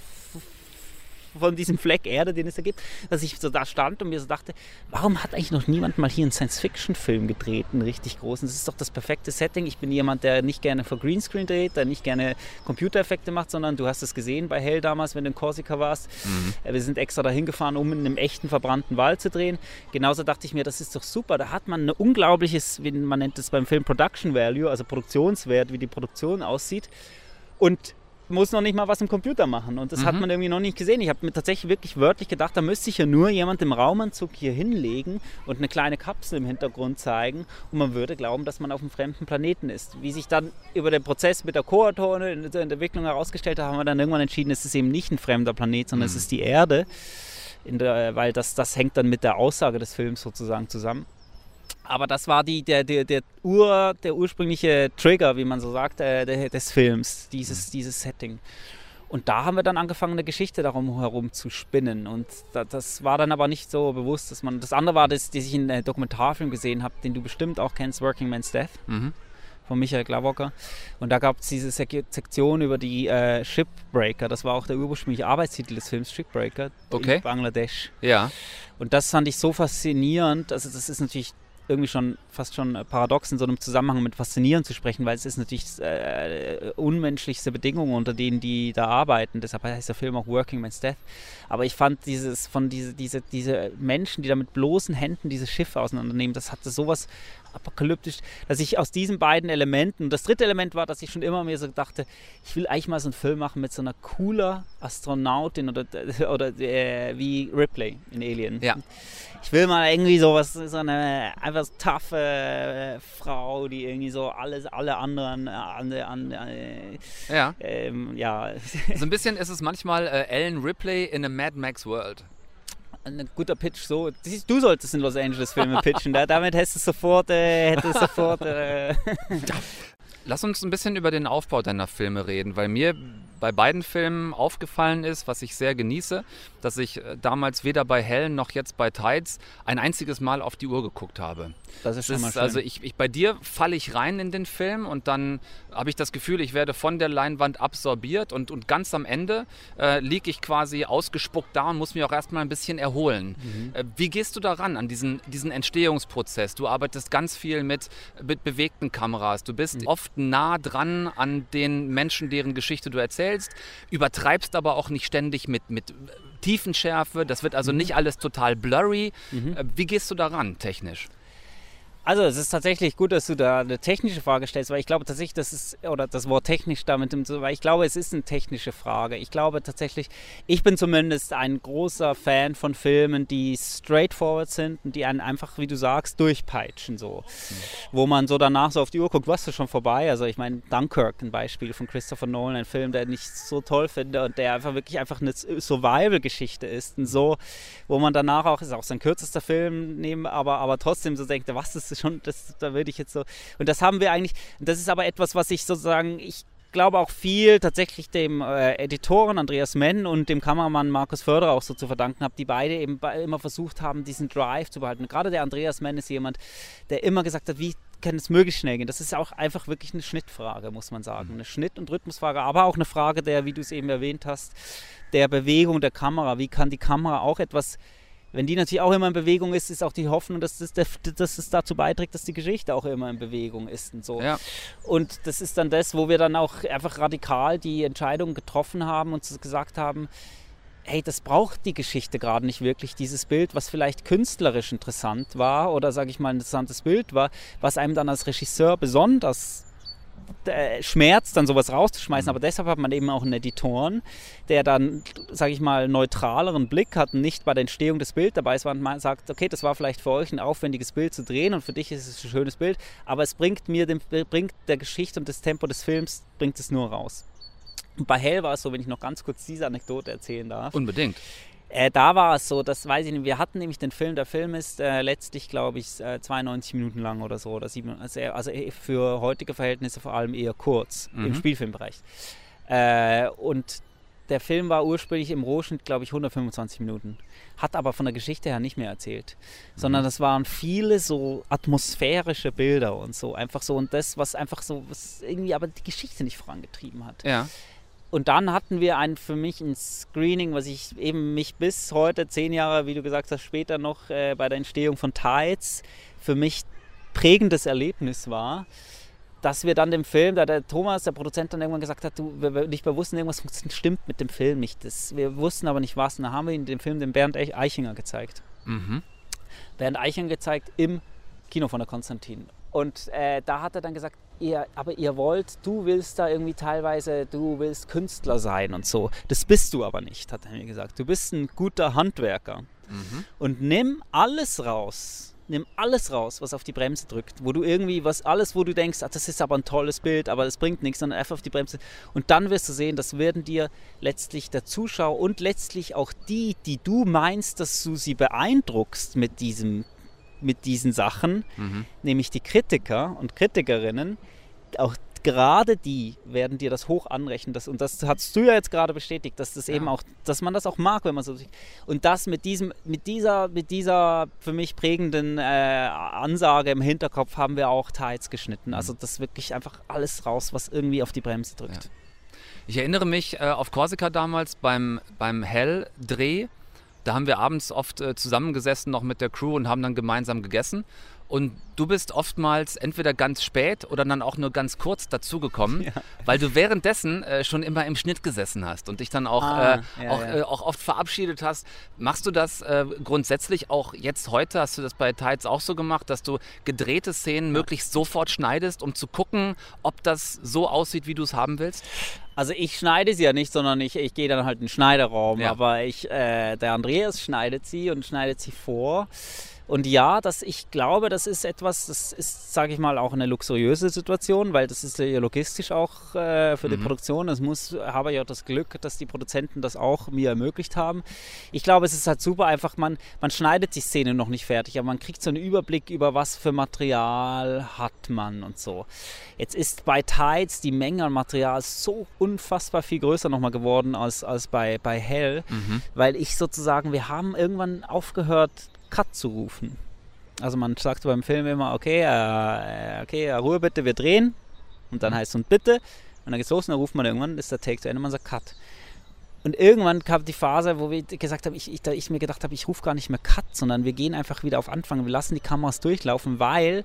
von diesem Fleck Erde, den es da gibt, dass ich so da stand und mir so dachte, warum hat eigentlich noch niemand mal hier einen Science-Fiction-Film gedreht, einen richtig großen? Das ist doch das perfekte Setting. Ich bin jemand, der nicht gerne vor Greenscreen dreht, der nicht gerne Computereffekte macht, sondern du hast es gesehen bei Hell damals, wenn du in Korsika warst. Mhm. Äh, wir sind extra dahin gefahren, um in einem echten verbrannten Wald zu drehen. Genauso dachte ich mir, das ist doch super. Da hat man ein unglaubliches, wie man nennt es beim Film Production Value, also Produktionswert, wie die Produktion aussieht. Und muss noch nicht mal was im Computer machen. Und das mhm. hat man irgendwie noch nicht gesehen. Ich habe mir tatsächlich wirklich wörtlich gedacht, da müsste sich ja nur jemand im Raumanzug hier hinlegen und eine kleine Kapsel im Hintergrund zeigen und man würde glauben, dass man auf einem fremden Planeten ist. Wie sich dann über den Prozess mit der Koatone in der Entwicklung herausgestellt hat, haben wir dann irgendwann entschieden, es ist eben nicht ein fremder Planet, sondern mhm. es ist die Erde. Der, weil das, das hängt dann mit der Aussage des Films sozusagen zusammen. Aber das war die, der, der, der, Ur, der ursprüngliche Trigger, wie man so sagt, äh, des Films, dieses, mhm. dieses Setting. Und da haben wir dann angefangen, eine Geschichte darum herum zu spinnen. Und da, das war dann aber nicht so bewusst, dass man. Das andere war, das, das ich in einem Dokumentarfilm gesehen habe, den du bestimmt auch kennst, Working Man's Death. Mhm. Von Michael Glavocker. Und da gab es diese Sektion über die äh, Shipbreaker. Das war auch der ursprüngliche Arbeitstitel des Films, Shipbreaker okay. in Bangladesch. Ja. Und das fand ich so faszinierend. Also, das ist natürlich irgendwie schon fast schon paradox in so einem Zusammenhang mit faszinierend zu sprechen, weil es ist natürlich äh, unmenschlichste Bedingungen, unter denen die da arbeiten. Deshalb heißt der Film auch Working Man's Death. Aber ich fand dieses von diese, diese, diese Menschen, die da mit bloßen Händen dieses Schiff auseinandernehmen, das hatte sowas apokalyptisch, dass ich aus diesen beiden Elementen, das dritte Element war, dass ich schon immer mir so dachte, ich will eigentlich mal so einen Film machen mit so einer cooler Astronautin oder, (laughs) oder äh, wie Ripley in Alien. Ja. Ich will mal irgendwie sowas, so eine, einfach taffe äh, Frau, die irgendwie so alles, alle anderen, an, an, äh, ja. Ähm, ja. So ein bisschen ist es manchmal äh, Ellen Ripley in a Mad Max World ein guter Pitch so. Du solltest in Los Angeles Filme pitchen. Da, damit hättest du sofort, äh, hättest sofort. Äh (laughs) Lass uns ein bisschen über den Aufbau deiner Filme reden, weil mir bei beiden Filmen aufgefallen ist, was ich sehr genieße, dass ich äh, damals weder bei Helen noch jetzt bei Tides ein einziges Mal auf die Uhr geguckt habe. Das ist schon mal schön. Also ich, ich, bei dir falle ich rein in den Film und dann habe ich das Gefühl, ich werde von der Leinwand absorbiert und, und ganz am Ende äh, liege ich quasi ausgespuckt da und muss mich auch erstmal ein bisschen erholen. Mhm. Äh, wie gehst du daran, an diesen, diesen Entstehungsprozess? Du arbeitest ganz viel mit, mit bewegten Kameras. Du bist mhm. oft nah dran an den Menschen, deren Geschichte du erzählst, übertreibst aber auch nicht ständig mit, mit Tiefenschärfe. Das wird also mhm. nicht alles total blurry. Mhm. Äh, wie gehst du daran technisch? Also es ist tatsächlich gut, dass du da eine technische Frage stellst, weil ich glaube tatsächlich, das ist, oder das Wort technisch damit, weil ich glaube, es ist eine technische Frage. Ich glaube tatsächlich, ich bin zumindest ein großer Fan von Filmen, die straightforward sind und die einen einfach, wie du sagst, durchpeitschen so. Mhm. Wo man so danach so auf die Uhr guckt, was ist schon vorbei? Also ich meine, Dunkirk, ein Beispiel von Christopher Nolan, ein Film, der ich so toll finde und der einfach wirklich einfach eine Survival-Geschichte ist und so, wo man danach auch, ist auch sein kürzester Film nehmen, aber, aber trotzdem so denkt, was ist schon, das, da würde ich jetzt so. Und das haben wir eigentlich, das ist aber etwas, was ich sozusagen, ich glaube auch viel tatsächlich dem äh, Editoren Andreas Menn und dem Kameramann Markus Förderer auch so zu verdanken habe, die beide eben immer versucht haben, diesen Drive zu behalten. Gerade der Andreas Menn ist jemand, der immer gesagt hat, wie kann es möglichst schnell gehen. Das ist auch einfach wirklich eine Schnittfrage, muss man sagen. Mhm. Eine Schnitt- und Rhythmusfrage, aber auch eine Frage der, wie du es eben erwähnt hast, der Bewegung der Kamera. Wie kann die Kamera auch etwas wenn die natürlich auch immer in Bewegung ist, ist auch die Hoffnung, dass es, dass es dazu beiträgt, dass die Geschichte auch immer in Bewegung ist und so. Ja. Und das ist dann das, wo wir dann auch einfach radikal die Entscheidung getroffen haben und gesagt haben, hey, das braucht die Geschichte gerade nicht wirklich, dieses Bild, was vielleicht künstlerisch interessant war oder sage ich mal ein interessantes Bild war, was einem dann als Regisseur besonders äh, schmerzt, dann sowas rauszuschmeißen, aber deshalb hat man eben auch einen Editoren, der dann, sage ich mal, neutraleren Blick hat und nicht bei der Entstehung des Bildes dabei ist, man sagt, okay, das war vielleicht für euch ein aufwendiges Bild zu drehen und für dich ist es ein schönes Bild, aber es bringt mir, dem, bringt der Geschichte und das Tempo des Films, bringt es nur raus. Und bei Hell war es so, wenn ich noch ganz kurz diese Anekdote erzählen darf. Unbedingt. Äh, da war es so, das weiß ich nicht, wir hatten nämlich den Film, der Film ist äh, letztlich, glaube ich, äh, 92 Minuten lang oder so, oder sieben, also, also für heutige Verhältnisse vor allem eher kurz mhm. im Spielfilmbereich. Äh, und der Film war ursprünglich im Rohschnitt, glaube ich, 125 Minuten. Hat aber von der Geschichte her nicht mehr erzählt. Mhm. Sondern das waren viele so atmosphärische Bilder und so. Einfach so. Und das, was einfach so, was irgendwie aber die Geschichte nicht vorangetrieben hat. Ja. Und dann hatten wir ein, für mich ein Screening, was ich eben mich bis heute, zehn Jahre, wie du gesagt hast, später noch äh, bei der Entstehung von Tides, für mich prägendes Erlebnis war, dass wir dann dem Film, da der Thomas, der Produzent, dann irgendwann gesagt hat, du, wir, nicht mehr wussten, irgendwas stimmt mit dem Film nicht. Das, wir wussten aber nicht was. Und dann haben wir ihn den Film dem Bernd Eichinger gezeigt. Mhm. Bernd Eichinger gezeigt im Kino von der Konstantin. Und äh, da hat er dann gesagt, ihr, aber ihr wollt, du willst da irgendwie teilweise, du willst Künstler sein und so. Das bist du aber nicht, hat er mir gesagt. Du bist ein guter Handwerker. Mhm. Und nimm alles raus. Nimm alles raus, was auf die Bremse drückt. Wo du irgendwie, was alles, wo du denkst, ach, das ist aber ein tolles Bild, aber das bringt nichts, sondern einfach auf die Bremse. Und dann wirst du sehen, das werden dir letztlich der Zuschauer und letztlich auch die, die du meinst, dass du sie beeindruckst mit diesem mit diesen Sachen, mhm. nämlich die Kritiker und Kritikerinnen, auch gerade die werden dir das hoch anrechnen. Das, und das hast du ja jetzt gerade bestätigt, dass das ja. eben auch, dass man das auch mag, wenn man so und das mit diesem, mit dieser, mit dieser für mich prägenden äh, Ansage im Hinterkopf haben wir auch teils geschnitten. Mhm. Also das wirklich einfach alles raus, was irgendwie auf die Bremse drückt. Ja. Ich erinnere mich äh, auf Korsika damals beim, beim Hell-Dreh da haben wir abends oft äh, zusammengesessen noch mit der Crew und haben dann gemeinsam gegessen. Und du bist oftmals entweder ganz spät oder dann auch nur ganz kurz dazugekommen, ja. weil du währenddessen äh, schon immer im Schnitt gesessen hast und dich dann auch, ah, äh, ja, auch, ja. Äh, auch, oft verabschiedet hast. Machst du das äh, grundsätzlich auch jetzt heute? Hast du das bei Tides auch so gemacht, dass du gedrehte Szenen möglichst sofort schneidest, um zu gucken, ob das so aussieht, wie du es haben willst? Also ich schneide sie ja nicht, sondern ich, ich gehe dann halt in den Schneiderraum. Aber ich, äh, der Andreas schneidet sie und schneidet sie vor. Und ja, das, ich glaube, das ist etwas, das ist, sage ich mal, auch eine luxuriöse Situation, weil das ist ja logistisch auch äh, für mhm. die Produktion. Es muss, habe ja das Glück, dass die Produzenten das auch mir ermöglicht haben. Ich glaube, es ist halt super einfach, man, man schneidet die Szene noch nicht fertig, aber man kriegt so einen Überblick über was für Material hat man und so. Jetzt ist bei Tides die Menge an Material so unfassbar viel größer nochmal geworden als, als bei, bei Hell, mhm. weil ich sozusagen, wir haben irgendwann aufgehört, Cut zu rufen. Also man sagt beim Film immer, okay, äh, okay, Ruhe bitte, wir drehen. Und dann mhm. heißt es und bitte. Und dann geht's los und dann ruft man irgendwann, ist der Take zu Ende, man sagt Cut. Und irgendwann kam die Phase, wo wir gesagt haben, ich, ich, ich mir gedacht habe, ich rufe gar nicht mehr Cut, sondern wir gehen einfach wieder auf Anfang. Wir lassen die Kameras durchlaufen, weil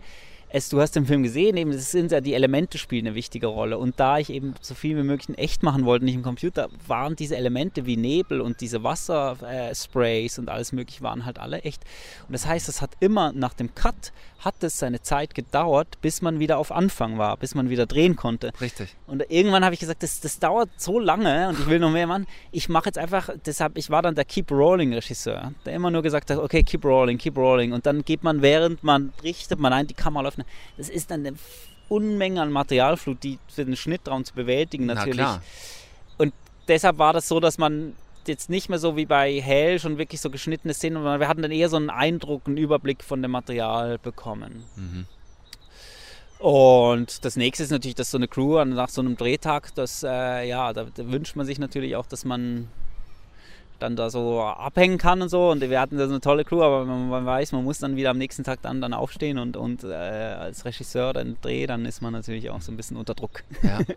es, du hast den Film gesehen, eben, es sind ja die Elemente spielen eine wichtige Rolle. Und da ich eben so viel wie möglich in echt machen wollte, nicht im Computer, waren diese Elemente wie Nebel und diese Wassersprays äh, und alles mögliche waren halt alle echt. Und das heißt, es hat immer nach dem Cut hat es seine Zeit gedauert, bis man wieder auf Anfang war, bis man wieder drehen konnte. Richtig. Und irgendwann habe ich gesagt, das, das dauert so lange und ich will noch mehr machen. Ich mache jetzt einfach, deshalb, ich war dann der Keep Rolling Regisseur, der immer nur gesagt hat, okay, keep rolling, keep rolling. Und dann geht man, während man richtet man ein, die Kamera läuft. Das ist dann eine Unmenge an Materialflut, die für den Schnittraum zu bewältigen natürlich. Na und deshalb war das so, dass man jetzt nicht mehr so wie bei Hell schon wirklich so geschnittene Szenen, sondern wir hatten dann eher so einen Eindruck, einen Überblick von dem Material bekommen. Mhm. Und das nächste ist natürlich, dass so eine Crew nach so einem Drehtag, das, äh, ja, da, da, wünscht man sich natürlich auch, dass man dann da so abhängen kann und so. Und wir hatten da so eine tolle Crew, aber man, man weiß, man muss dann wieder am nächsten Tag dann, dann aufstehen und, und äh, als Regisseur dann drehen, dann ist man natürlich auch so ein bisschen unter Druck. Ja. (laughs)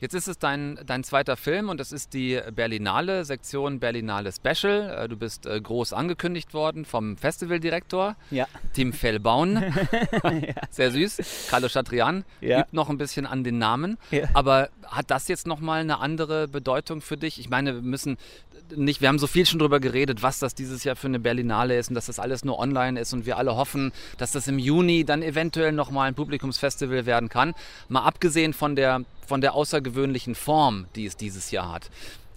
Jetzt ist es dein, dein zweiter Film und es ist die Berlinale, Sektion Berlinale Special. Äh, du bist äh, groß angekündigt worden vom Festivaldirektor, ja. Tim Fellbaun. (laughs) ja. Sehr süß. Carlo Chatrian ja. übt noch ein bisschen an den Namen. Ja. Aber hat das jetzt nochmal eine andere Bedeutung für dich? Ich meine, wir müssen nicht, wir haben so viel schon darüber geredet, was das dieses Jahr für eine Berlinale ist und dass das alles nur online ist und wir alle hoffen, dass das im Juni dann eventuell nochmal ein Publikumsfestival werden kann. Mal abgesehen von der, von der außergewöhnlichen Form, die es dieses Jahr hat.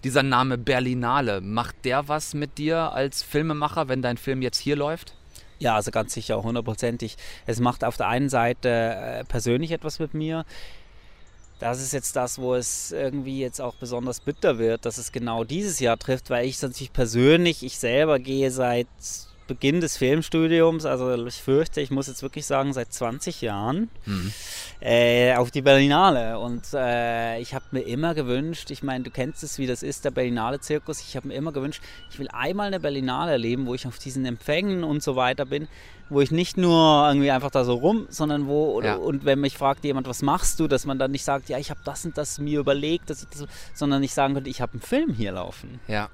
Dieser Name Berlinale, macht der was mit dir als Filmemacher, wenn dein Film jetzt hier läuft? Ja, also ganz sicher, hundertprozentig. Es macht auf der einen Seite äh, persönlich etwas mit mir das ist jetzt das, wo es irgendwie jetzt auch besonders bitter wird, dass es genau dieses Jahr trifft, weil ich natürlich persönlich, ich selber gehe seit Beginn des Filmstudiums, also ich fürchte, ich muss jetzt wirklich sagen, seit 20 Jahren mhm. äh, auf die Berlinale. Und äh, ich habe mir immer gewünscht, ich meine, du kennst es, wie das ist, der Berlinale-Zirkus, ich habe mir immer gewünscht, ich will einmal eine Berlinale erleben, wo ich auf diesen Empfängen und so weiter bin, wo ich nicht nur irgendwie einfach da so rum, sondern wo, ja. und wenn mich fragt jemand, was machst du, dass man dann nicht sagt, ja, ich habe das und das mir überlegt, dass ich das, sondern ich sagen könnte, ich habe einen Film hier laufen. Ja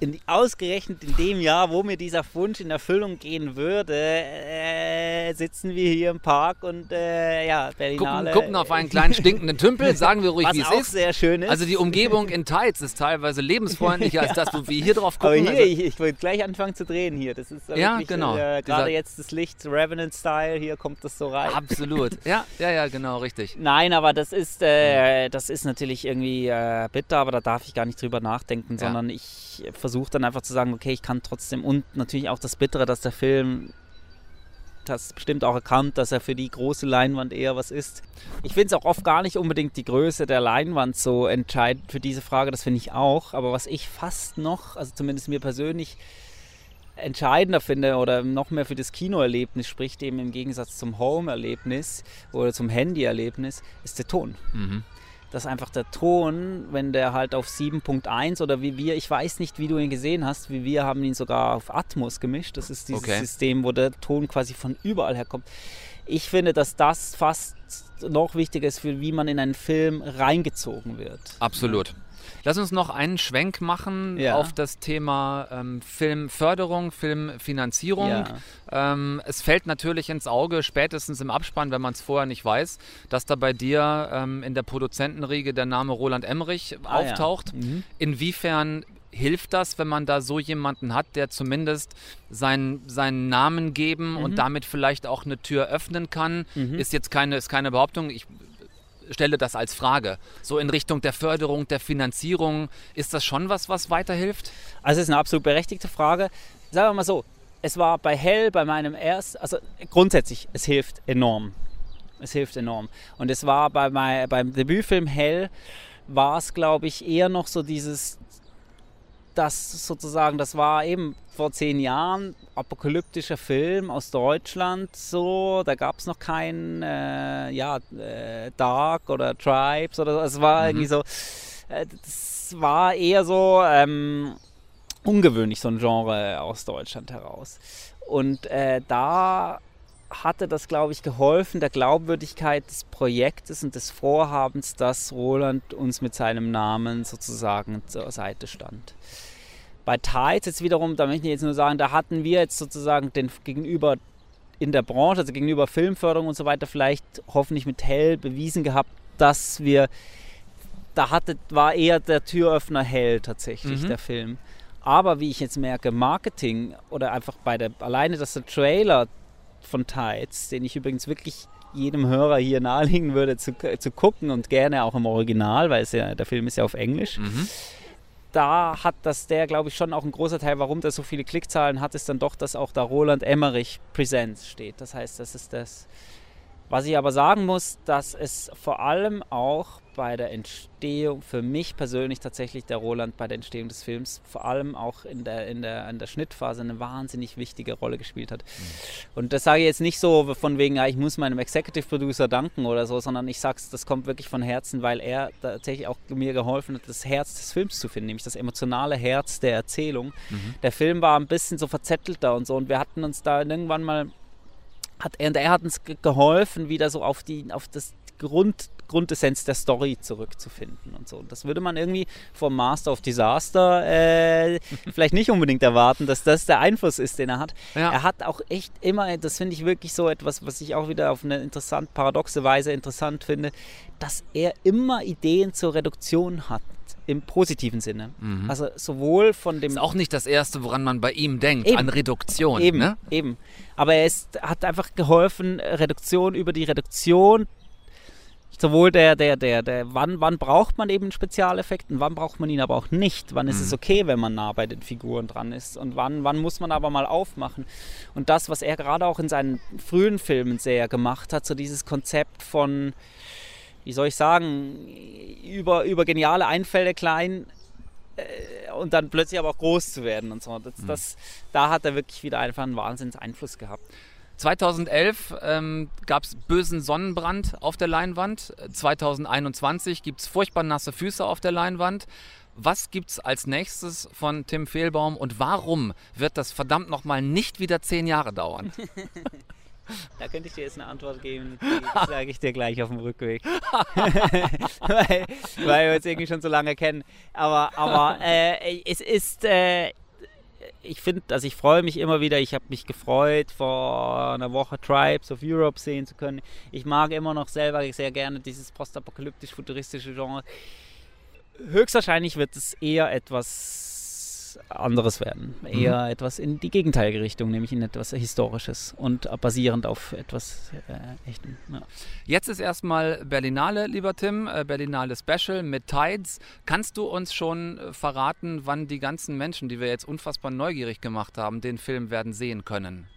in, ausgerechnet in dem Jahr, wo mir dieser Wunsch in Erfüllung gehen würde, äh, sitzen wir hier im Park und äh, ja, Berlinale. Gucken, gucken auf einen kleinen (laughs) stinkenden Tümpel, sagen wir ruhig, wie es ist. sehr schön ist. Also die Umgebung in Tides ist teilweise lebensfreundlicher (laughs) als das, wo wir hier drauf gucken. Aber hier, also, ich, ich würde gleich anfangen zu drehen hier. Das ist ja, wirklich, genau. Äh, Gerade jetzt das Licht, Revenant-Style, hier kommt das so rein. Absolut. Ja, (laughs) ja, ja, genau, richtig. Nein, aber das ist, äh, das ist natürlich irgendwie äh, bitter, aber da darf ich gar nicht drüber nachdenken, ja. sondern ich versuche dann einfach zu sagen, okay, ich kann trotzdem und natürlich auch das Bittere, dass der Film das bestimmt auch erkannt, dass er für die große Leinwand eher was ist. Ich finde es auch oft gar nicht unbedingt die Größe der Leinwand so entscheidend für diese Frage, das finde ich auch. Aber was ich fast noch, also zumindest mir persönlich, entscheidender finde oder noch mehr für das Kinoerlebnis spricht, eben im Gegensatz zum Home-Erlebnis oder zum Handy-Erlebnis, ist der Ton. Mhm dass einfach der Ton, wenn der halt auf 7.1 oder wie wir, ich weiß nicht, wie du ihn gesehen hast, wie wir haben ihn sogar auf Atmos gemischt. Das ist dieses okay. System, wo der Ton quasi von überall herkommt. Ich finde, dass das fast noch wichtiger ist, für wie man in einen Film reingezogen wird. Absolut. Lass uns noch einen Schwenk machen ja. auf das Thema ähm, Filmförderung, Filmfinanzierung. Ja. Ähm, es fällt natürlich ins Auge, spätestens im Abspann, wenn man es vorher nicht weiß, dass da bei dir ähm, in der Produzentenriege der Name Roland Emmerich ah, auftaucht. Ja. Mhm. Inwiefern hilft das, wenn man da so jemanden hat, der zumindest seinen, seinen Namen geben mhm. und damit vielleicht auch eine Tür öffnen kann? Mhm. Ist jetzt keine, ist keine Behauptung. Ich stelle das als Frage. So in Richtung der Förderung, der Finanzierung, ist das schon was, was weiterhilft? Also es ist eine absolut berechtigte Frage. sagen wir mal so, es war bei Hell, bei meinem ersten, also grundsätzlich, es hilft enorm. Es hilft enorm. Und es war bei mein, beim Debütfilm Hell, war es, glaube ich, eher noch so dieses, das sozusagen, das war eben vor zehn Jahren apokalyptischer Film aus Deutschland, so, da gab es noch keinen, äh, ja, äh, Dark oder Tribes oder so, es war mhm. irgendwie so, äh, das war eher so, ähm, ungewöhnlich, so ein Genre aus Deutschland heraus. Und äh, da hatte das, glaube ich, geholfen, der Glaubwürdigkeit des Projektes und des Vorhabens, dass Roland uns mit seinem Namen sozusagen zur Seite stand. Bei Tides jetzt wiederum, da möchte ich jetzt nur sagen, da hatten wir jetzt sozusagen den gegenüber in der Branche, also gegenüber Filmförderung und so weiter, vielleicht hoffentlich mit Hell bewiesen gehabt, dass wir, da hatte, war eher der Türöffner Hell tatsächlich, mhm. der Film. Aber wie ich jetzt merke, Marketing oder einfach bei der, alleine, dass der Trailer von Tides, den ich übrigens wirklich jedem Hörer hier nahelegen würde zu, zu gucken und gerne auch im Original, weil ja, der Film ist ja auf Englisch. Mhm. Da hat das der, glaube ich, schon auch ein großer Teil, warum der so viele Klickzahlen hat, ist dann doch, dass auch da Roland Emmerich Presents steht. Das heißt, das ist das. Was ich aber sagen muss, dass es vor allem auch bei der Entstehung, für mich persönlich tatsächlich der Roland bei der Entstehung des Films, vor allem auch in der, in der, in der Schnittphase eine wahnsinnig wichtige Rolle gespielt hat. Mhm. Und das sage ich jetzt nicht so von wegen, ja, ich muss meinem Executive Producer danken oder so, sondern ich sage es, das kommt wirklich von Herzen, weil er tatsächlich auch mir geholfen hat, das Herz des Films zu finden, nämlich das emotionale Herz der Erzählung. Mhm. Der Film war ein bisschen so verzettelter und so und wir hatten uns da irgendwann mal hat er, er hat uns geholfen, wieder so auf die, auf das Grund, Grundessenz der Story zurückzufinden und so. Und das würde man irgendwie vom Master of Disaster äh, (laughs) vielleicht nicht unbedingt erwarten, dass das der Einfluss ist, den er hat. Ja. Er hat auch echt immer, das finde ich wirklich so etwas, was ich auch wieder auf eine interessant, paradoxe Weise interessant finde, dass er immer Ideen zur Reduktion hat im positiven Sinne. Mhm. Also sowohl von dem. Ist auch nicht das Erste, woran man bei ihm denkt, eben. an Reduktion. Eben, ne? eben. Aber er ist, hat einfach geholfen, Reduktion über die Reduktion sowohl der, der, der, der, wann, wann braucht man eben Spezialeffekten, wann braucht man ihn aber auch nicht, wann ist es mhm. okay, wenn man nah bei den Figuren dran ist und wann, wann muss man aber mal aufmachen. Und das, was er gerade auch in seinen frühen Filmen sehr gemacht hat, so dieses Konzept von, wie soll ich sagen, über, über geniale Einfälle klein äh, und dann plötzlich aber auch groß zu werden und so. Das, mhm. das, da hat er wirklich wieder einfach einen Wahnsinns Einfluss gehabt. 2011 ähm, gab es bösen Sonnenbrand auf der Leinwand. 2021 gibt es furchtbar nasse Füße auf der Leinwand. Was gibt es als nächstes von Tim Fehlbaum und warum wird das verdammt nochmal nicht wieder zehn Jahre dauern? (laughs) (laughs) Da könnte ich dir jetzt eine Antwort geben, die (laughs) sage ich dir gleich auf dem Rückweg. weil, weil wir uns irgendwie schon so lange kennen. Aber, aber äh, es ist, äh, ich finde, also ich freue mich immer wieder. Ich habe mich gefreut, vor einer Woche Tribes of Europe sehen zu können. Ich mag immer noch selber sehr gerne dieses postapokalyptisch-futuristische Genre. Höchstwahrscheinlich wird es eher etwas anderes werden. Mhm. Eher mhm. etwas in die gegenteilige Richtung, nämlich in etwas Historisches und basierend auf etwas äh, Echtem. Ja. Jetzt ist erstmal Berlinale, lieber Tim, äh, Berlinale Special mit Tides. Kannst du uns schon äh, verraten, wann die ganzen Menschen, die wir jetzt unfassbar neugierig gemacht haben, den Film werden sehen können?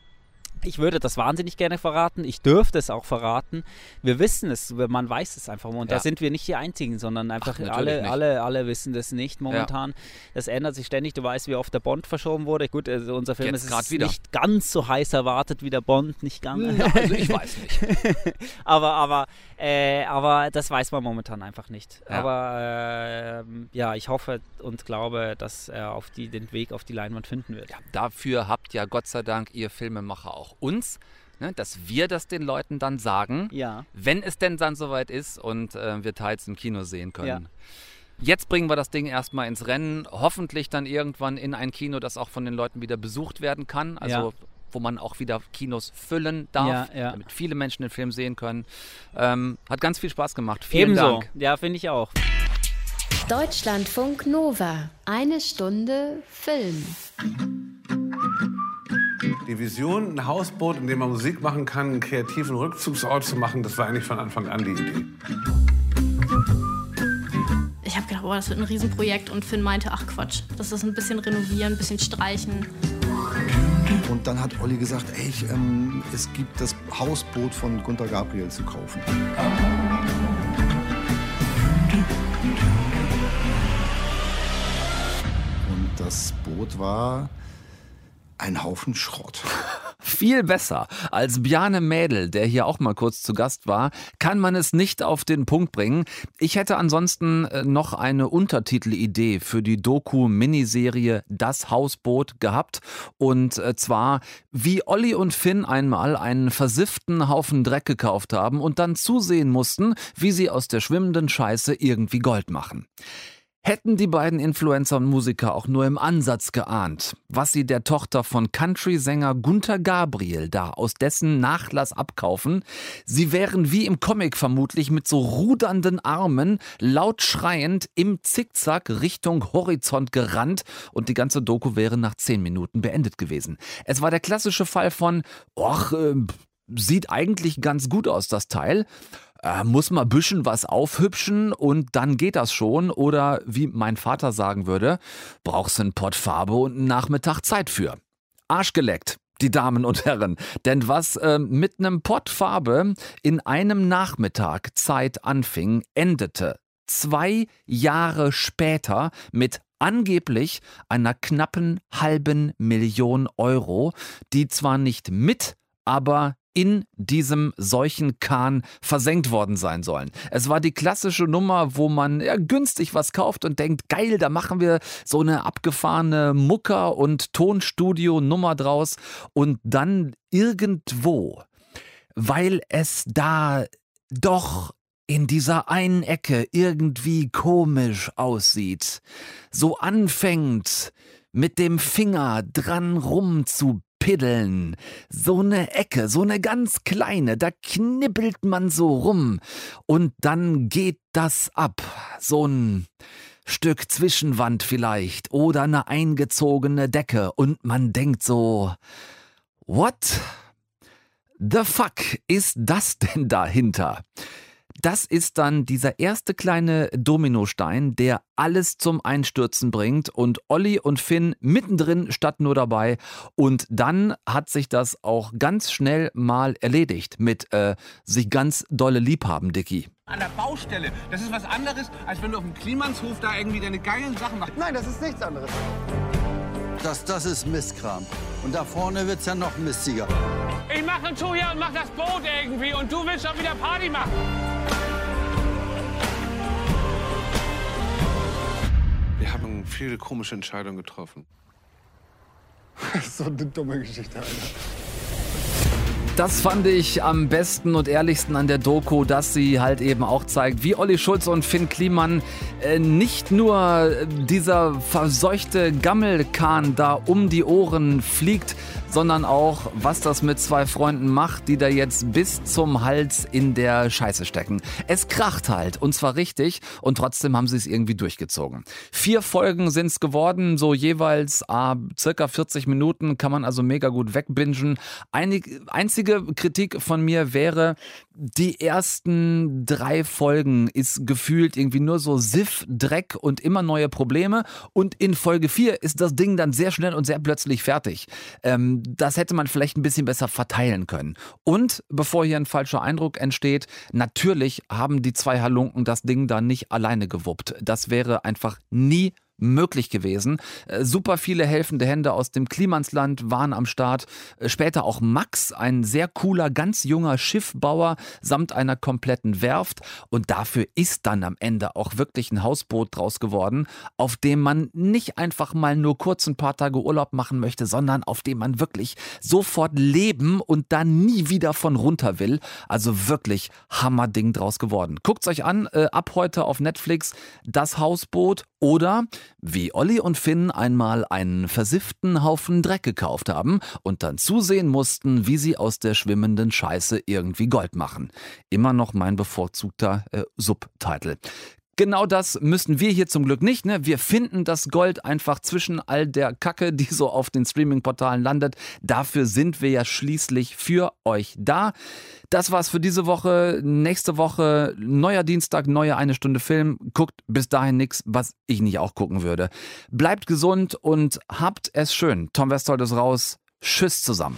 Ich würde das wahnsinnig gerne verraten. Ich dürfte es auch verraten. Wir wissen es, man weiß es einfach. Und ja. da sind wir nicht die Einzigen, sondern einfach Ach, alle, alle, alle wissen das nicht momentan. Ja. Das ändert sich ständig. Du weißt, wie oft der Bond verschoben wurde. Gut, also unser Film Jetzt ist nicht ganz so heiß erwartet wie der Bond, nicht ganz. Ja, also ich weiß nicht. (laughs) aber, aber, äh, aber das weiß man momentan einfach nicht. Aber äh, ja, ich hoffe und glaube, dass er auf die, den Weg auf die Leinwand finden wird. dafür habt ja Gott sei Dank ihr Filmemacher auch uns, ne, dass wir das den Leuten dann sagen, ja. wenn es denn dann soweit ist und äh, wir teils im Kino sehen können. Ja. Jetzt bringen wir das Ding erstmal ins Rennen, hoffentlich dann irgendwann in ein Kino, das auch von den Leuten wieder besucht werden kann. Also ja. wo man auch wieder Kinos füllen darf, ja, ja. damit viele Menschen den Film sehen können. Ähm, hat ganz viel Spaß gemacht. Vielen Ebenso. Dank. Ja, finde ich auch. Deutschlandfunk Nova. Eine Stunde Film. Die Vision, ein Hausboot, in dem man Musik machen kann, einen kreativen Rückzugsort zu machen, das war eigentlich von Anfang an die Idee. Ich habe gedacht, boah, das wird ein Riesenprojekt und Finn meinte, ach Quatsch, das ist ein bisschen renovieren, ein bisschen streichen. Und dann hat Olli gesagt, ey, ich, ähm, es gibt das Hausboot von Gunter Gabriel zu kaufen. Und das Boot war ein Haufen Schrott. (laughs) Viel besser als Bjane Mädel, der hier auch mal kurz zu Gast war, kann man es nicht auf den Punkt bringen. Ich hätte ansonsten äh, noch eine Untertitelidee für die Doku-Miniserie Das Hausboot gehabt. Und äh, zwar, wie Olli und Finn einmal einen versifften Haufen Dreck gekauft haben und dann zusehen mussten, wie sie aus der schwimmenden Scheiße irgendwie Gold machen. Hätten die beiden Influencer und Musiker auch nur im Ansatz geahnt, was sie der Tochter von Country-Sänger Gunther Gabriel da aus dessen Nachlass abkaufen, sie wären wie im Comic vermutlich mit so rudernden Armen, laut schreiend, im Zickzack Richtung Horizont gerannt und die ganze Doku wäre nach zehn Minuten beendet gewesen. Es war der klassische Fall von, och, äh, sieht eigentlich ganz gut aus, das Teil äh, muss mal ein bisschen was aufhübschen und dann geht das schon. Oder wie mein Vater sagen würde, brauchst du einen Pott Farbe und einen Nachmittag Zeit für. Arschgeleckt die Damen und Herren. Denn was äh, mit einem Pott Farbe in einem Nachmittag Zeit anfing, endete zwei Jahre später mit angeblich einer knappen halben Million Euro, die zwar nicht mit, aber in diesem Seuchenkahn versenkt worden sein sollen. Es war die klassische Nummer, wo man ja, günstig was kauft und denkt, geil, da machen wir so eine abgefahrene Mucker- und Tonstudio-Nummer draus und dann irgendwo, weil es da doch in dieser einen Ecke irgendwie komisch aussieht, so anfängt mit dem Finger dran rum zu Piddeln. So eine Ecke, so eine ganz kleine, da knibbelt man so rum. Und dann geht das ab. So ein Stück Zwischenwand vielleicht oder eine eingezogene Decke. Und man denkt so, what the fuck ist das denn dahinter? Das ist dann dieser erste kleine Dominostein, der alles zum Einstürzen bringt und Olli und Finn mittendrin statt nur dabei. Und dann hat sich das auch ganz schnell mal erledigt mit äh, sich ganz dolle liebhaben, Dicky. An der Baustelle. Das ist was anderes, als wenn du auf dem Klimanshof da irgendwie deine geilen Sachen machst. Nein, das ist nichts anderes. Das, das ist Mistkram. Und da vorne wird's ja noch mistiger. Ich mache ein Tour hier und mach das Boot irgendwie und du willst auch wieder Party machen. Wir haben viele komische Entscheidungen getroffen. (laughs) so eine dumme Geschichte, Alter. Das fand ich am besten und ehrlichsten an der Doku, dass sie halt eben auch zeigt, wie Olli Schulz und Finn Kliman äh, nicht nur dieser verseuchte Gammelkahn da um die Ohren fliegt, sondern auch, was das mit zwei Freunden macht, die da jetzt bis zum Hals in der Scheiße stecken. Es kracht halt, und zwar richtig, und trotzdem haben sie es irgendwie durchgezogen. Vier Folgen sind es geworden, so jeweils ah, circa 40 Minuten, kann man also mega gut wegbingen. Einig, einzige Kritik von mir wäre, die ersten drei Folgen ist gefühlt irgendwie nur so Siff, Dreck und immer neue Probleme. Und in Folge 4 ist das Ding dann sehr schnell und sehr plötzlich fertig. Ähm, das hätte man vielleicht ein bisschen besser verteilen können. Und bevor hier ein falscher Eindruck entsteht, natürlich haben die zwei Halunken das Ding da nicht alleine gewuppt. Das wäre einfach nie möglich gewesen. Äh, super viele helfende Hände aus dem Klimansland waren am Start. Äh, später auch Max, ein sehr cooler, ganz junger Schiffbauer samt einer kompletten Werft. Und dafür ist dann am Ende auch wirklich ein Hausboot draus geworden, auf dem man nicht einfach mal nur kurz ein paar Tage Urlaub machen möchte, sondern auf dem man wirklich sofort leben und dann nie wieder von runter will. Also wirklich Hammerding draus geworden. Guckt's euch an, äh, ab heute auf Netflix das Hausboot oder wie Olli und Finn einmal einen versifften Haufen Dreck gekauft haben und dann zusehen mussten, wie sie aus der schwimmenden Scheiße irgendwie Gold machen. Immer noch mein bevorzugter äh, Subtitle. Genau das müssen wir hier zum Glück nicht. Ne? Wir finden das Gold einfach zwischen all der Kacke, die so auf den Streaming-Portalen landet. Dafür sind wir ja schließlich für euch da. Das war's für diese Woche. Nächste Woche neuer Dienstag, neue eine Stunde Film. Guckt bis dahin nichts, was ich nicht auch gucken würde. Bleibt gesund und habt es schön. Tom Westholt ist raus. Tschüss zusammen.